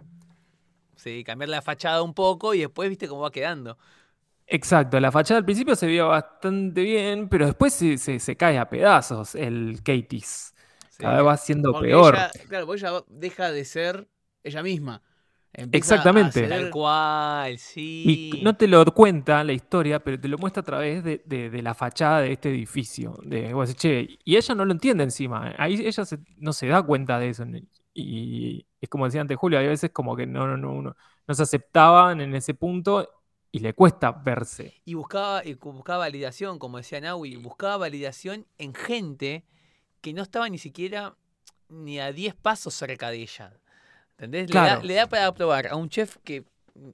sí, cambiar la fachada un poco y después viste cómo va quedando. Exacto, la fachada al principio se veía bastante bien, pero después se, se- se cae a pedazos el Katie's. Sí. Cada vez va siendo Porque peor. ella- claro, porque ella deja de ser ella misma. Empieza Exactamente. a Tal cual, sí. Y no te lo cuenta la historia, pero te lo muestra a través de, de- de la fachada de este edificio. De, vos decís, "Che", y ella no lo entiende encima. Ahí ella se- no se da cuenta de eso. Y es como decía antes Julio, hay veces como que no, no, no, no, no se aceptaban en ese punto y le cuesta verse. Y buscaba, y buscaba validación, como decía Naui, buscaba validación en gente que no estaba ni siquiera ni a 10 pasos cerca de ella. ¿Entendés? Le, da, le da para probar a un chef que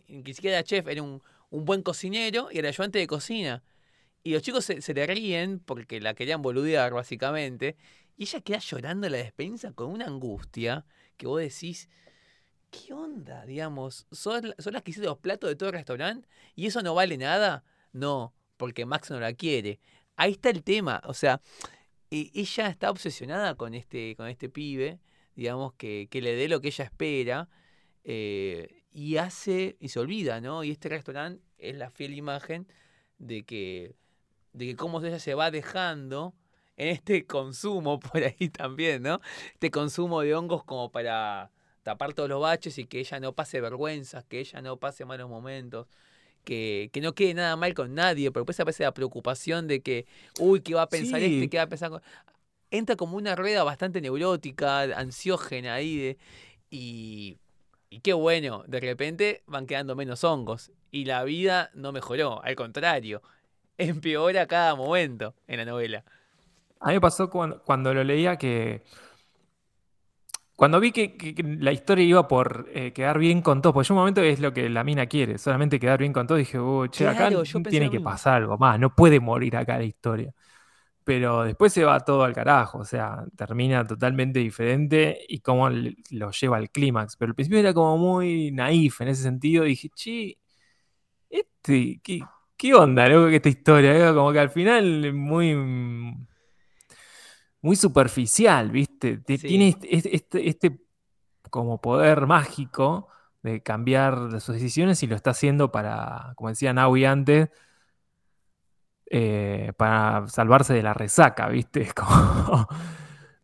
ni siquiera era chef, era un, un buen cocinero y era ayudante de cocina. Y los chicos se, se le ríen porque la querían boludear, básicamente. Y ella queda llorando en la despensa con una angustia que vos decís, ¿qué onda? Digamos, ¿son, son las que hicieron los platos de todo el restaurante y eso no vale nada? No, porque Max no la quiere. Ahí está el tema. O sea, e- ella está obsesionada con este, con este pibe, digamos, que, que le dé lo que ella espera. eh, y hace, y se olvida, ¿no? Y este restaurante es la fiel imagen de que, de que cómo ella se va dejando en este consumo [laughs] por ahí también, ¿no? Este consumo de hongos como para tapar todos los baches y que ella no pase vergüenzas, que ella no pase malos momentos, que, que no quede nada mal con nadie, pero después aparece la preocupación de que, uy, ¿qué va a pensar Sí. este? ¿Qué va a pensar? con-?". Entra como una rueda bastante neurótica, ansiógena ahí, de, y, y qué bueno, de repente van quedando menos hongos y la vida no mejoró, al contrario, [laughs] empeora cada momento en la novela. A mí me pasó cuando, cuando lo leía que. Cuando vi que, que- que la historia iba por eh, quedar bien con todo, porque yo un momento es lo que la mina quiere, solamente quedar bien con todo, dije, "Uh, che, acá Claro, tiene que pasar algo más, no puede morir acá la historia. Pero después se va todo al carajo, o sea, termina totalmente diferente y cómo lo lleva al clímax. Pero al principio era como muy naif en ese sentido, dije, che, este, ¿qué, qué onda, loco, esta historia? Era como que al final muy muy superficial, ¿viste? Sí. Tiene este, este- este- este como poder mágico de cambiar sus decisiones y lo está haciendo para, como decía Naui antes, eh, para salvarse de la resaca, ¿viste? [laughs] Como-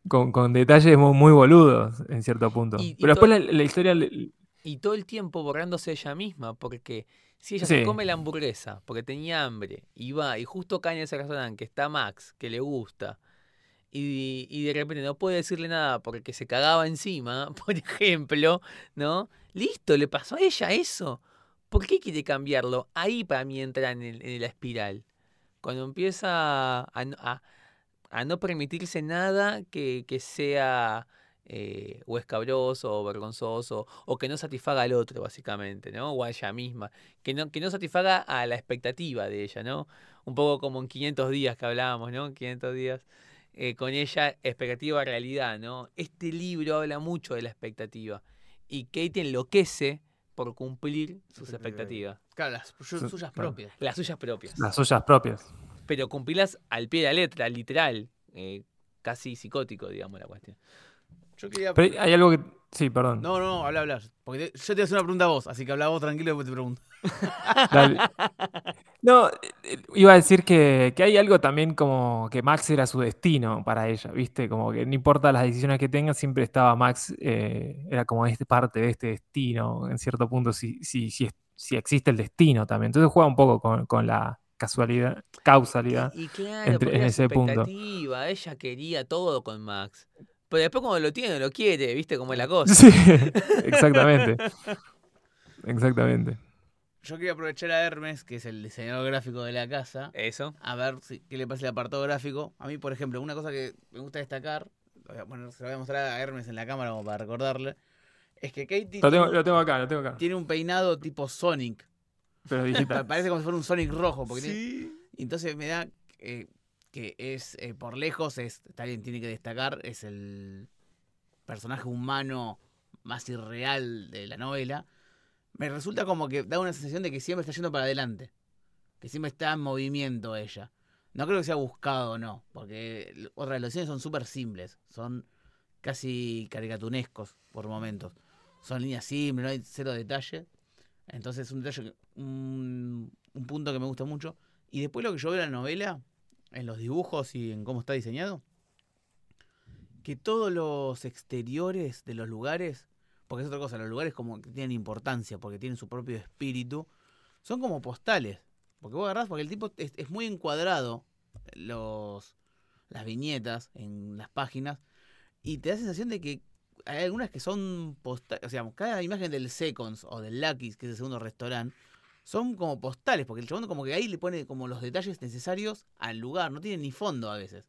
con, con detalles muy, muy boludos en cierto punto. Y- y Pero después la, la historia... Y todo el tiempo borrándose ella misma, porque si ella Sí. se come la hamburguesa porque tenía hambre y va y justo cae en ese restaurante que está Max, que le gusta, y, de repente no puede decirle nada porque se cagaba encima, [laughs] por ejemplo, ¿no? Listo, le pasó a ella eso. ¿Por qué quiere cambiarlo? Ahí para mí entra en, el- en la espiral. Cuando empieza a- a no permitirse nada que, que sea eh, o escabroso o vergonzoso o que no satisfaga al otro, básicamente, ¿no? O a ella misma. Que no, que no satisfaga a la expectativa de ella, ¿no? Un poco como en 500 días que hablábamos, ¿no? 500 días. Eh, con ella, expectativa realidad, ¿no? Este libro habla mucho de la expectativa. Y Kate enloquece por cumplir sus Expectativa. expectativas. Claro, las su- Su- suyas claro. propias. Las suyas propias. Las suyas propias. Pero cumplirlas al pie de la letra, literal. eh, casi psicótico, digamos, la cuestión. Yo quería. Pero hay algo que. Sí, perdón. No, no, habla, habla. Porque te- yo te hacer una pregunta a vos, así que habla vos tranquilo y después te pregunto. [laughs] Dale. No, eh, iba a decir que, que hay algo también como que Max era su destino para ella, ¿viste? Como que no importa las decisiones que tenga, siempre estaba Max, eh, era como este parte de este destino, en cierto punto, si, si, si, si existe el destino también. Entonces juega un poco con, con la casualidad, causalidad. Y, y claro, entre- en ese punto. ella quería todo con Max. Pero después cuando lo tiene, lo quiere, ¿viste cómo es la cosa? Sí, [laughs] exactamente. Exactamente. Yo quería aprovechar a Hermes, que es el diseñador gráfico de la casa, Eso. a ver si- qué le parece el apartado gráfico. A mí, por ejemplo, una cosa que me gusta destacar, lo voy a poner- se lo voy a mostrar a Hermes en la cámara como para recordarle, es que Katie Lo tengo, tiene, lo tengo acá, lo tengo acá. tiene un peinado tipo Sonic. Pero digital. [laughs] Parece como si fuera un Sonic rojo. Porque tiene- y entonces me da eh, que es, eh, por lejos, es, bien, tiene que destacar, es el personaje humano más irreal de la novela. Me resulta como que da una sensación de que siempre está yendo para adelante. Que siempre está en movimiento ella. No creo que sea buscado o no, porque otras los son súper simples. Son casi caricatunescos por momentos. Son líneas simples, no hay cero detalle. Entonces es un detalle, un punto que me gusta mucho. Y después lo que yo veo en la novela, en los dibujos y en cómo está diseñado, que todos los exteriores de los lugares, porque es otra cosa, los lugares como que tienen importancia, porque tienen su propio espíritu, son como postales. Porque vos agarrás, porque el tipo es, es muy encuadrado los, las viñetas en las páginas, y te da sensación de que hay algunas que son postales, o sea, cada imagen del Seconds o del Lucky's, que es el segundo restaurante, son como postales, porque el chabón como que ahí le pone como los detalles necesarios al lugar, no tienen ni fondo a veces.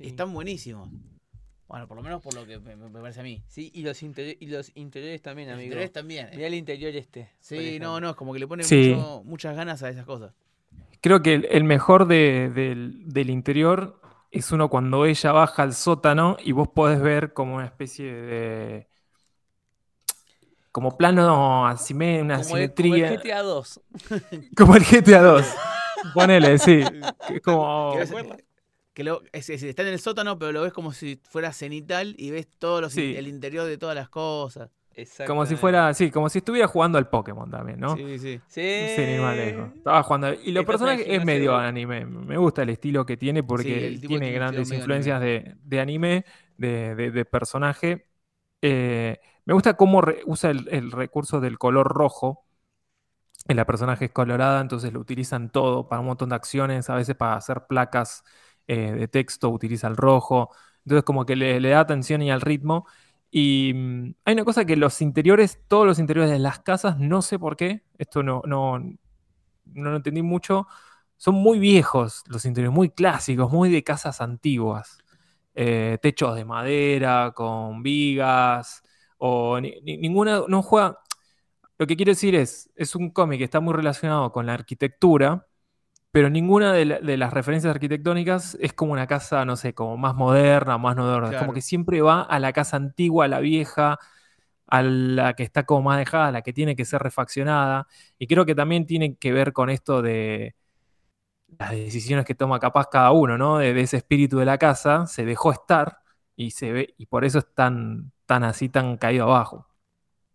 Y están buenísimos. Bueno, por lo menos por lo que me, me parece a mí. Sí, y los, interiores, y los interiores también, Los amigo. interiores también. eh. Mirá el interior este. Sí, no, no, es como que le pone Sí. mucho- muchas ganas a esas cosas. Creo que el, el mejor de- del, del interior es uno cuando ella baja al sótano y vos podés ver como una especie de. Como plano asime, una Como el, como simetría. el GTA 2. Como el GTA 2. [laughs] Ponele, sí. [laughs] Que es como. Que lo, es, es- está en el sótano, pero lo ves como si fuera cenital y ves todo los Sí. el interior de todas las cosas. Como si fuera. Sí, como si estuviera jugando al Pokémon también, ¿no? Sí, sí. Sí. Más lejos. Estaba jugando. Y el personajes es medio de- anime. Me gusta el estilo que tiene porque tiene grandes influencias de, de anime, de, de- de personaje. Eh, me gusta cómo usa el, recurso del color rojo. En la personaje es colorada, entonces lo utilizan todo para un montón de acciones. A veces para hacer placas eh, de texto utiliza el rojo. Entonces como que le, le da atención y al ritmo. Y mm, hay una cosa que los interiores, todos los interiores de las casas, no sé por qué, esto no, no, no lo entendí mucho, son muy viejos los interiores, muy clásicos, muy de casas antiguas. Eh, techos de madera, con vigas, o ni- ni- ninguna, no juega... Lo que quiero decir es, es un cómic que está muy relacionado con la arquitectura, pero ninguna de, la- de las referencias arquitectónicas es como una casa, no sé, como más moderna, más moderna. Es como que siempre va a la casa antigua, a la vieja, a la que está como más dejada, a la que tiene que ser refaccionada. Y creo que también tiene que ver con esto de las decisiones que toma capaz cada uno, ¿no? De, de ese espíritu de la casa, se dejó estar y se ve, y por eso es tan, tan así, tan caído abajo.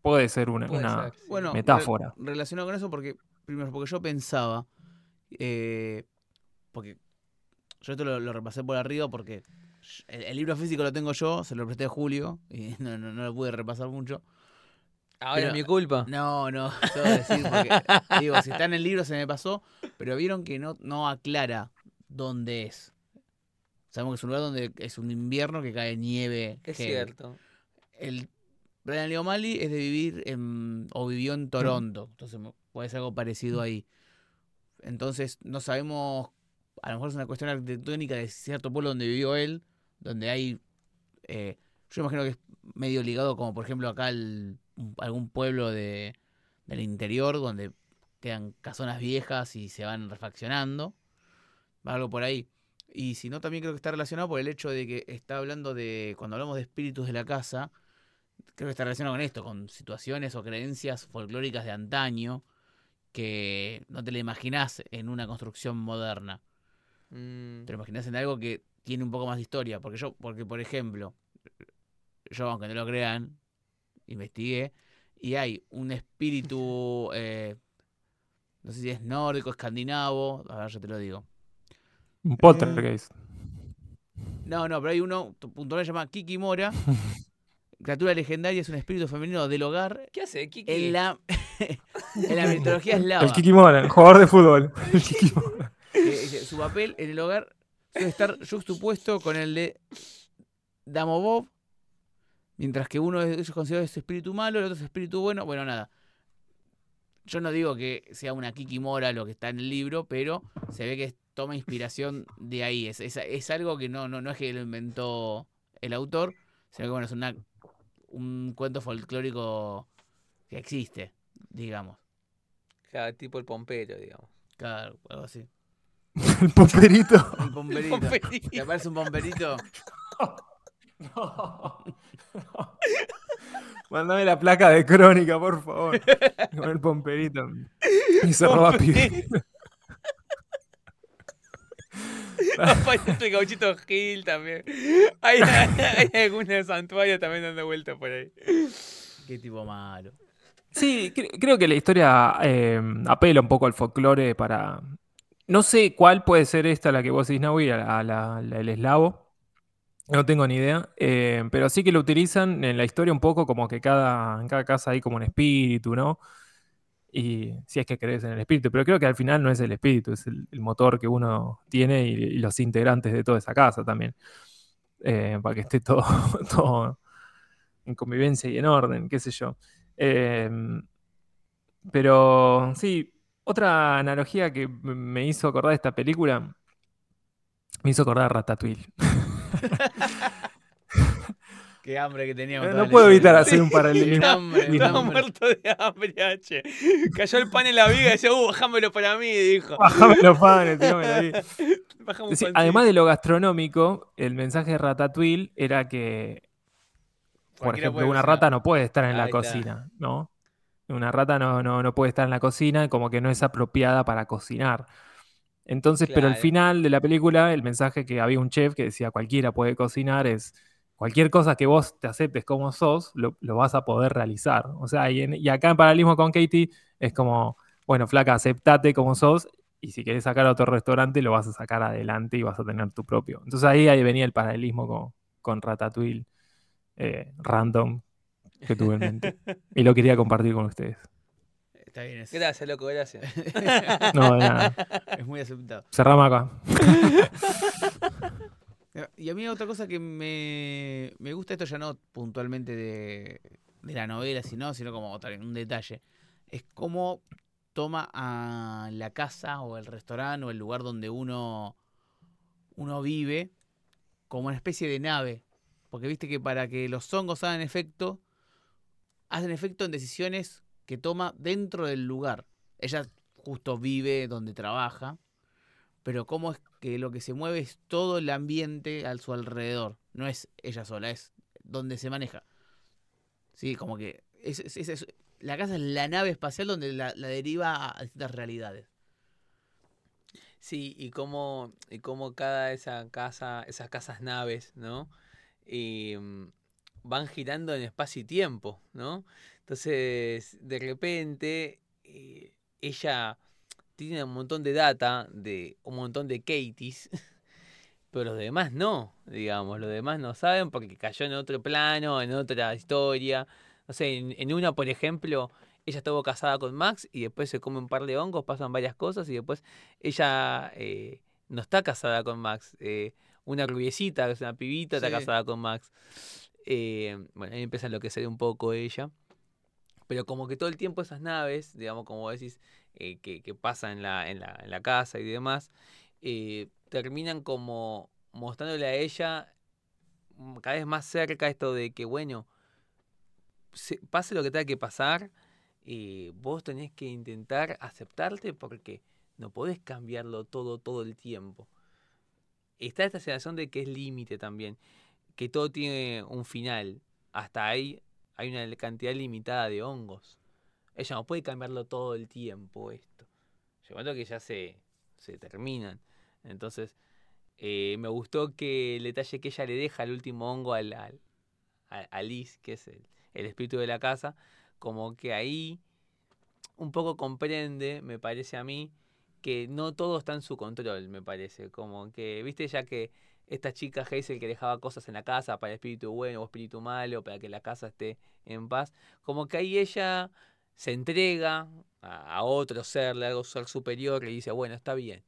Puede ser una, Puede una- ser, sí. Bueno, Metáfora. re- relacionado con eso, porque, primero, porque yo pensaba, eh, porque yo esto lo, lo repasé por arriba porque el, el libro físico lo tengo yo, se lo presté a Julio y [laughs] no, no, no lo pude repasar mucho. Ahora es mi culpa. No, no, te voy a decir porque, [laughs] digo, si está en el libro se me pasó, pero vieron que no, no aclara dónde es. Sabemos que es un lugar donde es un invierno que cae nieve. Es cierto. El Brian Lee O'Malley es de vivir en, o vivió en Toronto, entonces puede ser algo parecido ahí. Entonces no sabemos, a lo mejor es una cuestión arquitectónica de cierto pueblo donde vivió él, donde hay, eh, yo imagino que es medio ligado como por ejemplo acá un- algún pueblo de, del interior donde quedan casonas viejas y se van refaccionando, algo por ahí. Y si no, también creo que está relacionado por el hecho de que está hablando de, cuando hablamos de espíritus de la casa, creo que está relacionado con esto, con situaciones o creencias folclóricas de antaño, que no te la imaginás en una construcción moderna. Mm, Te lo imaginás en algo que tiene un poco más de historia. Porque yo, porque por ejemplo, yo, aunque no lo crean, investigué y hay un espíritu, [laughs] eh, no sé si es nórdico, escandinavo, a ver, yo te lo digo. Un poltergeist. No, no, pero hay uno puntual que se llama Kikimora. [laughs] Criatura legendaria, es un espíritu femenino del hogar. ¿Qué hace, Kiki? En la, [laughs] en la mitología eslava. El Kikimora, el jugador de fútbol. El Kikimora. que dice, su papel en el hogar suele estar juxtapuesto con el de Damobov, mientras que uno de ellos considera ese espíritu malo, el otro es espíritu bueno. Bueno, nada. Yo no digo que sea una Kikimora lo que está en el libro, pero se ve que toma inspiración de ahí. Es, es, es algo que no, no, no es que lo inventó el autor, sino que bueno, es una, un cuento folclórico que existe, digamos. Claro, tipo el pompero, digamos. Claro, algo así. [laughs] El pomperito. Un pomperito. Pomperito. ¿Te parece un pomperito? [laughs] No. Mandame la placa de crónica, por favor. [laughs] Con el pomperito. Y se roba pibe. [laughs] Aparece el gauchito Gil también. Hay, [laughs] hay, algunos santuarios también dando vueltas por ahí. Qué tipo malo. Sí, cre- creo que la historia eh, apela un poco al folclore para. No sé cuál puede ser esta, la que vos decís, Naui, a la- a la- la- el eslavo. No tengo ni idea. eh, pero sí que lo utilizan en la historia un poco como que cada, en cada casa hay como un espíritu, ¿no? Y si es que crees en el espíritu, pero creo que al final no es el espíritu, es el, motor que uno tiene y, los integrantes de toda esa casa también. eh, para que esté [laughs] todo, en convivencia y en orden, qué sé yo. Em, pero sí, otra analogía que me hizo acordar esta película, me hizo acordar Ratatouille. [laughs] Qué hambre que teníamos. No, puedo evitar hacer un paralelismo. [laughs] hambre, Estaba muerto de hambre, H. Cayó el pan en la viga y decía, uh, bajámelo para mí, dijo. [laughs] Sí, pancito. además de lo gastronómico, el mensaje de Ratatouille era que, por Cualquiera ejemplo, una rata no puede estar en la está. cocina, ¿no? Una rata no, no, no puede estar en la cocina, como que no es apropiada para cocinar. Entonces, pero al final de la película, el mensaje que había un chef que decía cualquiera puede cocinar es cualquier cosa que vos te aceptes como sos, lo, lo vas a poder realizar. O sea, y, en- y acá en paralelismo con Katie es como, bueno, flaca, aceptate como sos y si querés sacar a otro restaurante lo vas a sacar adelante y vas a tener tu propio. Entonces ahí, ahí venía el paralelismo con, con Ratatouille eh, random que tuve en mente. [laughs] Y lo quería compartir con ustedes. Está bien, es, Gracias, loco, gracias. No, de nada. es muy aceptado. Cerramos acá. [laughs] Y a mí otra cosa que me, me gusta, esto ya no puntualmente de, de la novela, sino, sino como un detalle, es cómo toma a la casa o el restaurante o el lugar donde uno, uno vive como una especie de nave. Porque viste que para que los hongos hagan efecto, hacen efecto en decisiones que toma dentro del lugar. Ella justo vive donde trabaja, pero cómo es que lo que se mueve es todo el ambiente a su alrededor. No es ella sola, es donde se maneja. Sí, como que es, la casa es la nave espacial donde la, deriva a distintas realidades. Sí, y cómo, y cómo cada esa casa, esas casas naves, ¿no? Y, mm, van girando en espacio y tiempo, ¿no? Entonces, de repente, eh, ella tiene un montón de data, de un montón de Katies, [laughs] pero los demás no, digamos, los demás no saben porque cayó en otro plano, en otra historia. No sé, en, en una, por ejemplo, ella estuvo casada con Max y después se come un par de hongos, pasan varias cosas y después ella eh, no está casada con Max. eh, una rubiecita, que es una pibita, está casada con Max. Eh, bueno, ahí empieza a enloquecer un poco ella. Pero como que todo el tiempo esas naves, digamos, como decís, eh, que, que pasan en la, en, la, en la casa y demás, eh, terminan como mostrándole a ella mm, cada vez más cerca esto de que, bueno, se- pase lo que tenga que pasar, eh, vos tenés que intentar aceptarte porque no podés cambiarlo todo, todo el tiempo. Está esta sensación de que es límite también, que todo tiene un final. Hasta ahí hay una cantidad limitada de hongos. Ella no puede cambiarlo todo el tiempo esto. Momento que ya se, se terminan. Entonces, eh, me gustó que el detalle que ella le deja el último hongo al, al- a, Liz, que es el, el espíritu de la casa, como que ahí un poco comprende, me parece a mí, que no todo está en su control, me parece. Como que, viste, ya que esta chica Hazel que dejaba cosas en la casa para espíritu bueno o espíritu malo, para que la casa esté en paz, como que ahí ella se entrega a, a otro ser, a algo ser superior, y dice, bueno, está bien.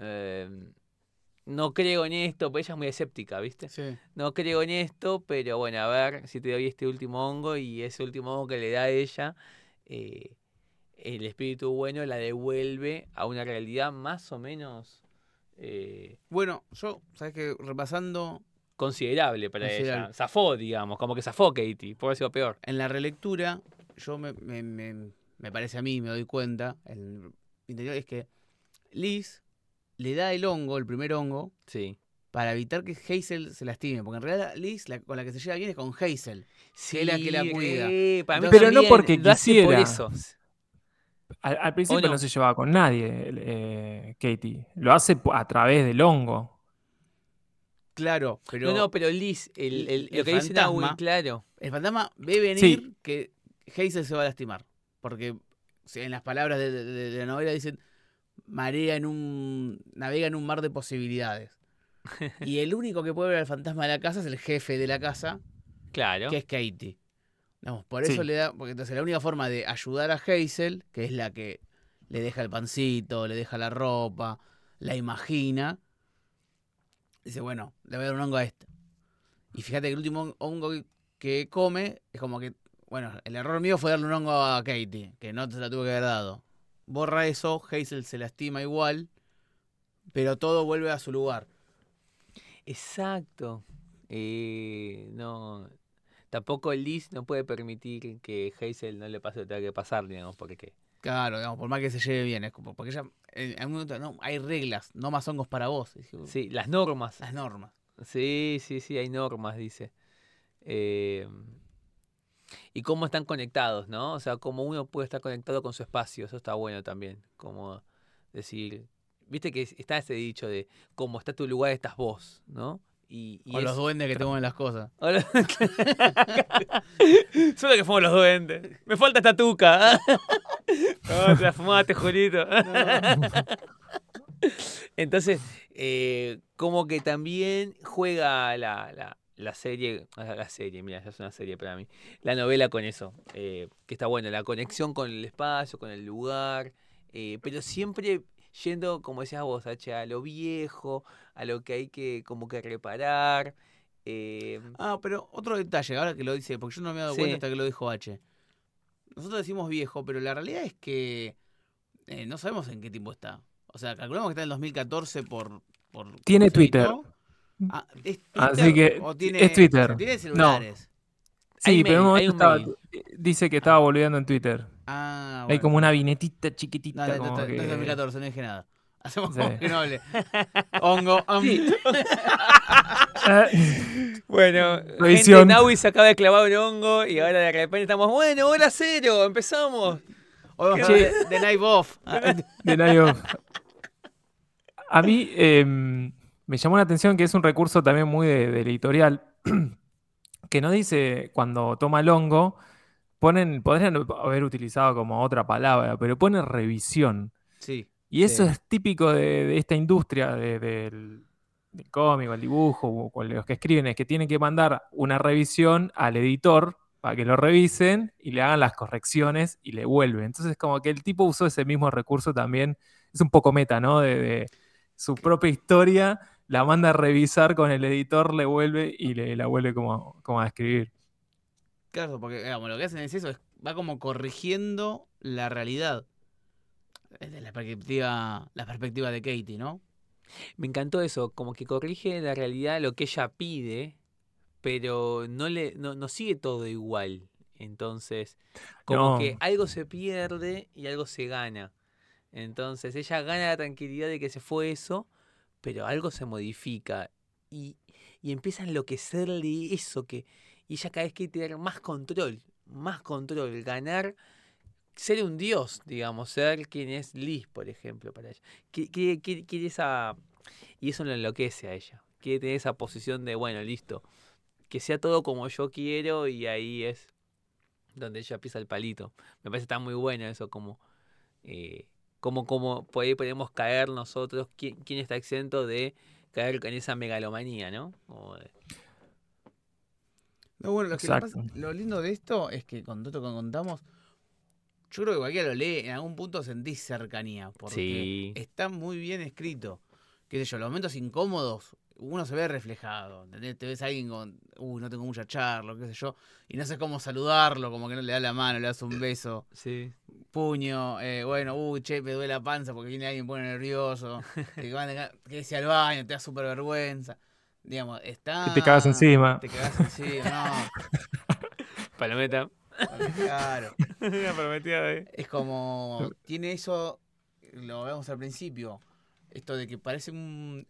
Eh, no creo en esto, porque ella es muy escéptica, ¿viste? Sí. No creo en esto, pero bueno, a ver si te doy este último hongo y ese último hongo que le da a ella, eh, el espíritu bueno la devuelve a una realidad más o menos eh, Bueno, yo, ¿sabes qué? Repasando considerable para ella. Zafó, digamos, como que zafó Katie, por eso peor. en la relectura, yo me, me, me- me parece a mí, me doy cuenta, el interior es que Liz le da el hongo, el primer hongo, Sí. para evitar que Hazel se lastime. Porque en realidad Liz la- con la que se lleva bien es con Hazel. es la que la cuida. eh, para mí Entonces- Pero no porque por quisiera. eso. Al, al principio no? no? se llevaba con nadie, eh, Katie. Lo hace a través del hongo. Claro, pero no, no, pero Liz, el, el- el lo que dice Nahui, fantasma- claro. el fantasma ve venir Sí. que Hazel se va a lastimar. Porque si en las palabras de, de- de la novela dicen marea en un. navega en un mar de posibilidades. [laughs] y el único que puede ver al fantasma de la casa es el jefe de la casa, Claro. que es Katie. Vamos, por eso Sí. le da. Porque entonces la única forma de ayudar a Hazel, que es la que le deja el pancito, le deja la ropa, la imagina, dice, bueno, le voy a dar un hongo a este. Y fíjate que el último hongo que- que come es como que, bueno, el error mío fue darle un hongo a Katie, que no se la tuve que haber dado. Borra eso, Hazel se lastima igual, pero todo vuelve a su lugar. Exacto. Eh, no. Tampoco Liz no puede permitir que Hazel no le pase lo que tenga que pasar, digamos, porque Claro, digamos, por más que se lleve bien, es como, porque ella, en un momento, no, hay reglas, no más hongos para vos. Sí, las normas. Las normas. Sí, sí, sí, hay normas, dice. Eh, y cómo están conectados, ¿no? O sea, cómo uno puede estar conectado con su espacio, eso está bueno también. Como decir, viste que está ese dicho de cómo está tu lugar, estás vos, ¿no? Y, y o los es- duendes que te mueven las cosas. [laughs] [laughs] Solo que fuimos los duendes. Me falta esta tuca. [laughs] no, te la fumaste, Julito. Entonces, eh, como que también juega la, la, la serie, [laughs] la serie, mira, ya es una serie para mí, la novela con eso, eh, que está bueno, la conexión con el espacio, con el lugar, eh, pero siempre yendo, como decías vos, H, a lo viejo, a lo que hay que como que reparar. eh, Ah, pero otro detalle, ahora que lo dice, porque yo no me he dado Sí. cuenta hasta que lo dijo H. Nosotros decimos viejo, pero la realidad es que eh, no sabemos en qué tiempo está. O sea, calculamos que está en el 2014 por... por Tiene ¿cómo se Twitter. editó. Ah, ¿es Así Twitter que o tiene, es Twitter. o sea, tiene celulares. Sí, Hay pero en un hay momento un estaba- dice que estaba volviendo en Twitter. Ah, Hay bueno. como una vinetita No, chiquitita. no, no, como no, no que- es 2014, no dije nada. [laughs] Hacemos Sí. como que no hable. Hongo. Eh, [laughs] Bueno, gente, Revisión. Naui se acaba de clavar un hongo y ahora de repente estamos, bueno, hora cero, empezamos. Hoy vamos a Che. hablar de de Night Off. De Night Of. A mí em, me llamó la atención que es un recurso también muy de, del editorial, [clears throat] que no dice cuando toma el hongo, ponen, podrían haber utilizado como otra palabra, pero pone revisión. Sí. Y eso Sí. es típico de, de esta industria de- del, del cómic, el dibujo, o los que escriben, es que tienen que mandar una revisión al editor para que lo revisen y le hagan las correcciones y le vuelven. Entonces, como que el tipo usó ese mismo recurso también, es un poco meta, ¿no? De, de su propia historia, la manda a revisar con el editor, le vuelve y le la vuelve como, como a escribir. Claro, porque digamos, lo que hacen es eso, es, va como corrigiendo la realidad. Desde la perspectiva, la perspectiva de Katie, ¿no? Me encantó eso, como que corrige la realidad lo que ella pide, pero no le no, no sigue todo igual. Entonces, como No. que algo se pierde y algo se gana. Entonces, ella gana la tranquilidad de que se fue eso, pero algo se modifica y, y empieza a enloquecerle eso que y ella cada vez quiere tener más control, más control, ganar ser un dios, digamos, ser quien es Liz, por ejemplo, para ella. Qui- Quiere, quiere- quiere esa. Y eso lo enloquece a ella. Quiere tener esa posición de, bueno, listo. Que sea todo como yo quiero y ahí es donde ella pisa el palito. Me parece que está muy bueno eso, como. Eh, como, como por ahí podemos caer nosotros. ¿Quién, quién está exento de caer en esa megalomanía, no? No, bueno, lo, que pasa- lo lindo de esto es que con todo esto que contamos, yo creo que cualquiera lo lee, en algún punto sentís cercanía, porque Sí. está muy bien escrito. Qué sé yo, los momentos incómodos, uno se ve reflejado, ¿entendés? Te ves a alguien con, uy, no tengo mucha charla, qué sé yo, y no sé cómo saludarlo, como que no le da la mano, le das un beso, Sí. puño, eh, bueno, uy, che, me duele la panza porque viene alguien pone nervioso, [laughs] te van a querés ir al baño, te da súper vergüenza. Digamos, está... Que te cagas encima. Te cagas encima, [laughs] Palometa. no. Claro. [laughs] Una prometida de. Es como. Tiene eso. Lo vemos al principio. Esto de que parece un.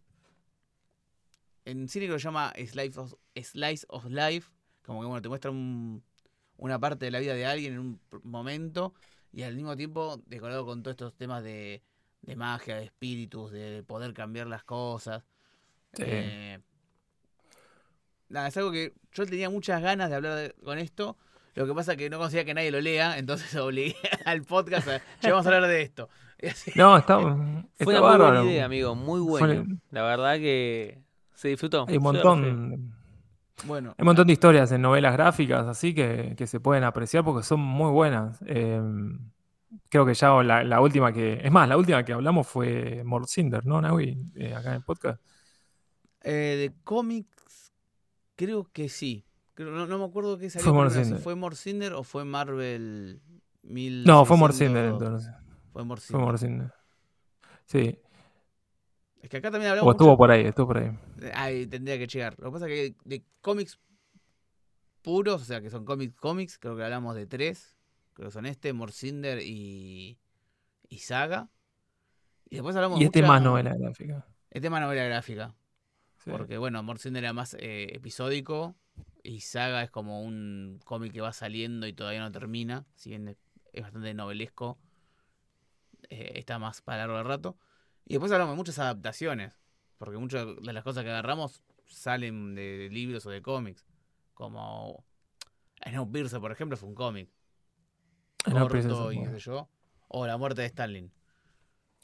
En cine que lo llama Slice of, Slice of Life. Como que bueno, te muestra un- una parte de la vida de alguien en un momento. Y al mismo tiempo decorado con todos estos temas de, de magia, de espíritus, de poder cambiar las cosas. Sí. Eh, nada, es algo que yo tenía muchas ganas de hablar de- con esto. Lo que pasa es que no conseguía que nadie lo lea, entonces [laughs] obligué al podcast a, "Che, vamos a hablar de esto. Así- [laughs] No, está, Fue está una muy buena idea, amigo. Muy Fue- bueno. La verdad que se disfrutó. Hay un montón, Bueno, hay un montón de historias en novelas gráficas así que, que se pueden apreciar porque son muy buenas. Eh, creo que ya la, la última que. Es más, la última que hablamos fue Morcinder, ¿no, Naui? Eh, acá en el podcast. eh, de cómics, creo que sí. Creo- no, no me acuerdo qué salió Fue si Morcinder. ¿Fue Morcinder o fue Marvel 1602? No, fue Morcinder entonces. Fue Fue Morcinder. Morcinder. Sí. Es que acá también O hablamos estuvo mucho- por ahí, estuvo por ahí. Ahí tendría que llegar. Lo que pasa es que de cómics puros, o sea, que son cómics cómics, creo que hablamos de tres. Creo que son este, Morcinder y, y Saga. Y después hablamos Y este mucha- más novela gráfica. Este más novela gráfica. Sí. Porque, bueno, Morcinder era más eh, episódico y Saga es como un cómic que va saliendo y todavía no termina. Si bien es, es bastante novelesco, eh, está más para largo de rato. Y después hablamos de muchas adaptaciones. Porque muchas de las cosas que agarramos salen de libros o de cómics. Como Snowpiercer, por ejemplo, fue un cómic. Y qué sé yo. O La muerte de Stalin.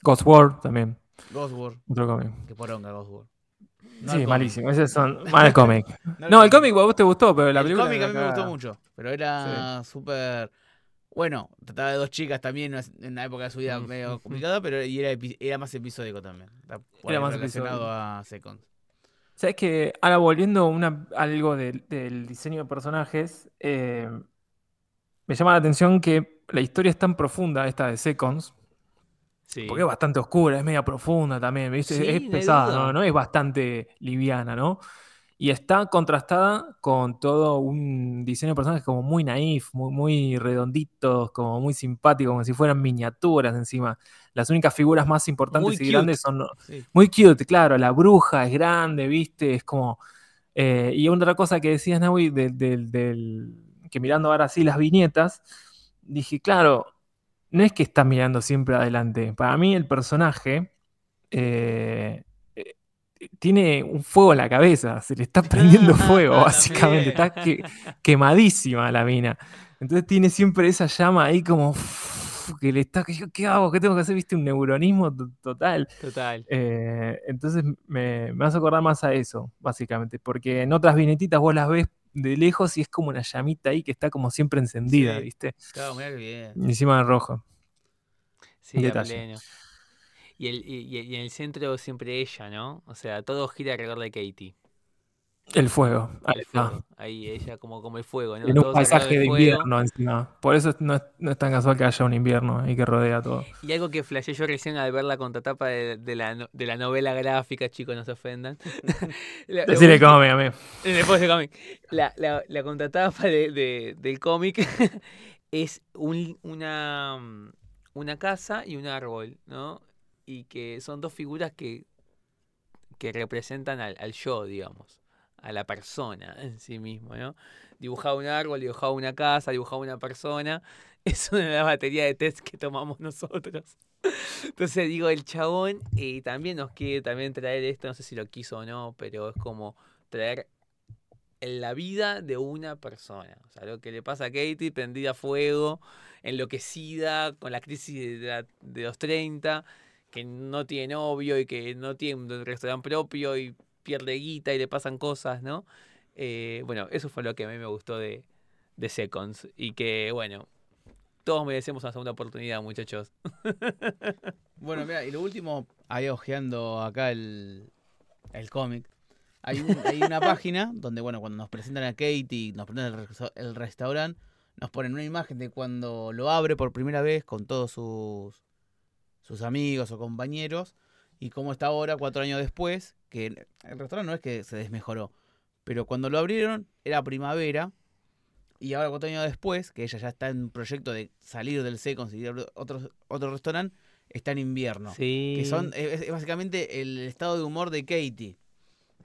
Ghost World también. Ghostworld. Otro cómic. Que poronga Ghostworld. No sí, el malísimo. Ese son mal cómic. [laughs] No el cómic a vos te gustó, pero la el película. cómic a mí me gustó mucho, pero era súper... Bueno, trataba de dos chicas también en una época de su vida medio complicada, pero y era, era más episódico también. Era ahí más relacionado episódico. a Seconds. Sabes que ahora volviendo a una, algo del, del diseño de personajes, eh, me llama la atención que la historia es tan profunda, esta de Seconds, Sí. porque es bastante oscura, es media profunda también, ¿viste? Sí, es pesada. No es bastante liviana, ¿no? Y está contrastada con todo un diseño de personajes como muy naif, muy, muy redonditos, como muy simpáticos, como si fueran miniaturas encima. Las únicas figuras más importantes Muy y cute. grandes son Sí. muy cute, claro. La bruja es grande, ¿viste? Es como. eh, y otra cosa que decías, Naui, del, del- del- que mirando ahora así las viñetas, dije, claro, no es que está mirando siempre adelante. Para mí, el personaje eh, tiene un fuego en la cabeza, se le está prendiendo fuego, básicamente. Está que- quemadísima la mina. Entonces tiene siempre esa llama ahí como. que le está. ¿Qué, hago? ¿Qué tengo que hacer? ¿Viste? Un neuronismo to- total. Total. Eh, entonces me, me hace acordar más a eso, básicamente, porque en otras vinetitas vos las ves de lejos y es como una llamita ahí que está como siempre encendida, Sí. ¿viste? Claro, qué bien. Encima de rojo. Sí, a detalle. Y, el, y, en el centro siempre ella, ¿no? O sea, todo gira alrededor de Katie. El fuego. Ahí El está. fuego. Ahí ella como, como el fuego, ¿no? En un paisaje del de invierno encima. Por eso no es, no es tan casual que haya un invierno y que rodea todo. Y algo que flasheé yo recién al ver la contratapa de, de la, de la novela gráfica, chicos, no se ofendan. [laughs] La- Decirle cómo, amigo. [laughs] Después del cómic. La, la, la contratapa de, de- del cómic [laughs] es un- una, una casa y un árbol, ¿no? Y que son dos figuras que, que representan al, yo, digamos. a la persona en sí mismo, ¿no? Dibujaba un árbol, dibujaba una casa, dibujaba una persona. [laughs] Es una de las baterías de test que tomamos nosotros. [laughs] Entonces digo, el chabón y también nos quiere también traer esto, no sé si lo quiso o no, pero es como traer en la vida de una persona. O sea, lo que le pasa a Katie, prendida a fuego, enloquecida, con la crisis de, la- de los 30, que no tiene novio y que no tiene un restaurante propio y pierde guita y le pasan cosas, ¿no? Eh, bueno, eso fue lo que a mí me gustó de, Seconds. Y que, bueno, todos merecemos una segunda oportunidad, muchachos. [laughs] Bueno, mira, y lo último, ahí ojeando acá el, el cómic, hay, un- hay una página donde, bueno, cuando nos presentan a Katie, nos presentan el, el restaurante, nos ponen una imagen de cuando lo abre por primera vez con todos sus, sus amigos o compañeros, y cómo está ahora, cuatro años después, que el restaurante no es que se desmejoró, pero cuando lo abrieron era primavera, y ahora cuatro años después, que ella ya está en un proyecto de salir del C, conseguir otro, otro restaurante, está en invierno. Sí. Que son, es, es básicamente el estado de humor de Katie.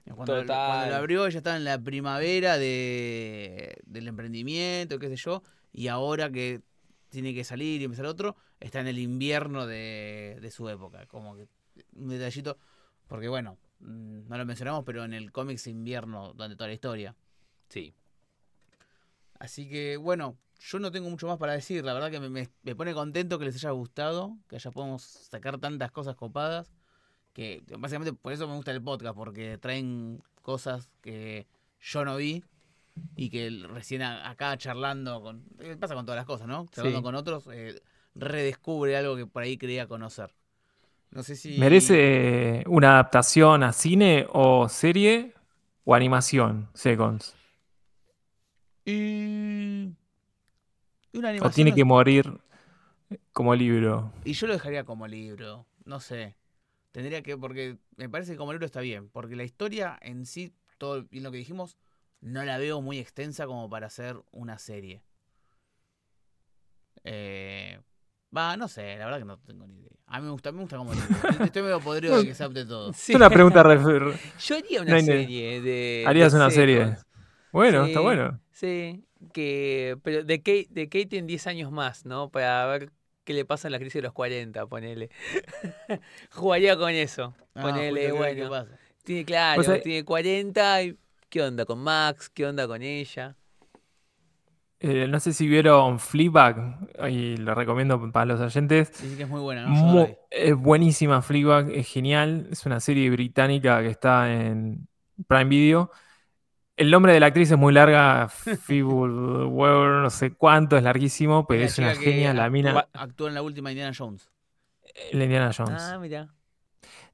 Cuando, cuando Total. lo abrió, ella estaba en la primavera de, del emprendimiento, qué sé yo, y ahora que tiene que salir y empezar otro, está en el invierno de, de su época. Como que un detallito, porque bueno, mm, no lo mencionamos, pero en el cómics invierno, donde toda la historia. Sí. Así que bueno, yo no tengo mucho más para decir. La verdad que me, me- me pone contento que les haya gustado, que ya podemos sacar tantas cosas copadas. Que básicamente por eso me gusta el podcast, porque traen cosas que yo no vi y que recién a- acá charlando con. eh, Pasa con todas las cosas, ¿no? Charlando Sí. con otros, eh, redescubre algo que por ahí creía conocer. No sé si. ¿Merece una adaptación a cine o serie o animación, Seconds? Y. y una ¿O animación tiene no- que morir como libro? Y yo lo dejaría como libro, no sé. Tendría que, porque me parece que como libro está bien, porque la historia en sí, todo bien lo que dijimos, no la veo muy extensa como para hacer una serie. Eh, va, no sé, la verdad que no tengo ni idea. A mí me gusta, me gusta como. [laughs] Estoy- medio podrido de que se adapte todo. [laughs] Sí. Es una pregunta refer- [laughs] Yo haría una No hay ni- serie de. Harías de una serie. Bueno, Sí. está bueno. Sí, que, pero de Kate, de Kate en 10 años más, ¿no? Para ver qué le pasa en la crisis de los 40, ponele. Jugaría con eso, Ah, ponele, justo, ¿qué- qué bueno. Tiene, claro, Pues, eh, tiene 40 y ¿qué onda con Max? ¿Qué onda con ella? Eh, no sé si vieron Fleabag, y lo recomiendo para los oyentes. Dicen que es muy buena, ¿no? Es buenísima Fleabag, es genial. Es una serie británica que está en Prime Video. El nombre de la actriz es muy larga, [laughs] Phoebe Weber, no sé cuánto, es larguísimo, pero la es una genia, la mina, actúa- Actúa en la última Indiana Jones. la Indiana Jones. Ah, mira.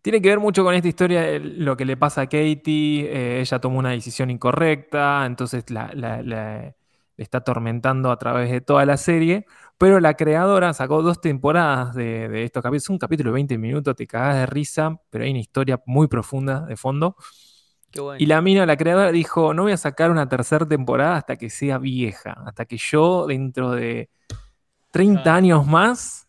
Tiene que ver mucho con esta historia, lo que le pasa a Katie. eh, ella tomó una decisión incorrecta, entonces la, la- la- le está atormentando a través de toda la serie. Pero la creadora sacó dos temporadas de, de estos capítulos. Es un capítulo de 20 minutos, te cagas de risa, pero hay una historia muy profunda de fondo. Qué bueno. Y la mina, la creadora, dijo: No voy a sacar una tercera temporada hasta que sea vieja, hasta que yo, dentro de 30 Ah. años más,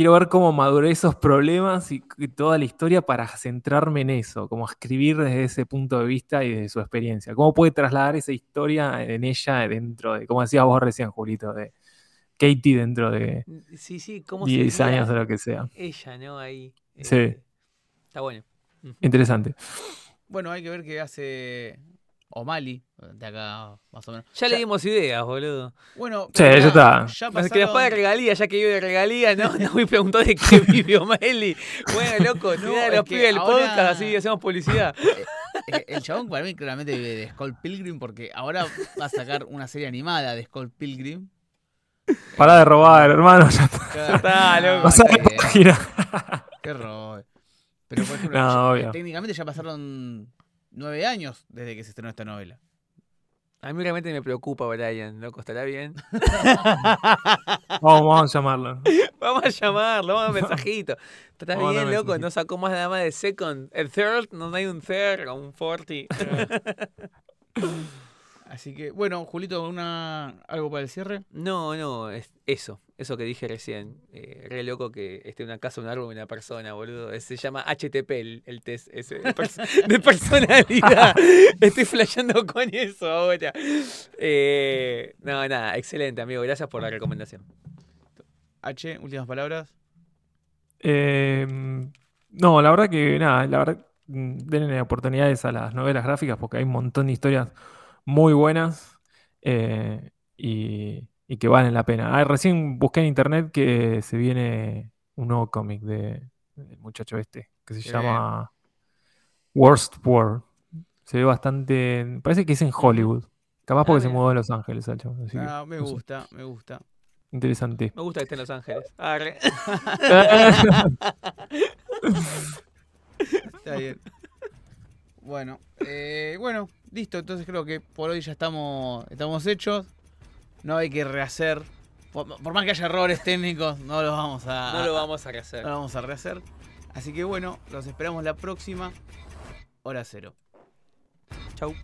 quiero ver cómo maduré esos problemas y, y toda la historia para centrarme en eso, como escribir desde ese punto de vista y desde su experiencia. ¿Cómo puede trasladar esa historia en ella dentro de, como decías vos recién, Julito, de Katie dentro de Sí, sí, ¿cómo 10 sería años o lo que sea? ella, ¿no? Ahí. Sí. eh, Está bueno. Interesante. Bueno, hay que ver qué hace O'Malley, de acá más o menos. Ya le dimos ideas, boludo. Bueno, Sí, ya mirá, está. Ya Más que después de pasaron- regalía, ya que vive de regalía, ¿no? [laughs] No me preguntó de qué [laughs] vivió Meli. Bueno, loco, No, de los pibes del ahora- podcast, así hacemos publicidad. Eh, El chabón para mí claramente vive de Skull Pilgrim porque ahora va a sacar una serie animada de Skull Pilgrim. Pará de robar, hermano. Ya está. Ya está, loco. Pasá la página. Qué robo. Pero por ejemplo, No, ya- técnicamente ya pasaron nueve años desde que se estrenó esta novela. A mí realmente me preocupa, Brian, loco, ¿estará bien? [laughs] [laughs] Vamos, vamos a llamarlo. Vamos a llamarlo, vamos a un mensajito. [laughs] ¿Estás Vamos bien, loco? mensajito. No sacó más nada más de second. El third, no hay un third o un forty. Así que, bueno, Julito, una, ¿algo para el cierre? No, no, es eso, eso que dije recién. Eh, re loco que esté una casa, un árbol y una persona, boludo. Se llama HTP el, el test ese de, pers- [laughs] de personalidad. Estoy flasheando con eso ahora. Eh, no, nada, excelente, amigo. Gracias por la recomendación. H, últimas palabras. Eh, no, la verdad que nada, la verdad, denle oportunidades a las novelas gráficas porque hay un montón de historias muy buenas eh, y, y que valen la pena. Ah, recién busqué en internet que se viene un nuevo cómic de, del muchacho este que se Qué llama Worst War. Se ve bastante. Parece que es en Hollywood. Capaz porque se mudó a Los Ángeles, que, Ah, me no sé, gusta, me gusta. interesante. Me gusta que esté en Los Ángeles. Arre. [laughs] Está bien. Bueno, eh, bueno, listo. Entonces creo que por hoy ya estamos, estamos hechos. No hay que rehacer. Por, por más que haya errores técnicos, no los vamos a, No lo vamos a rehacer. no lo vamos a rehacer. Así que bueno, los esperamos la próxima. Hora cero. Chau.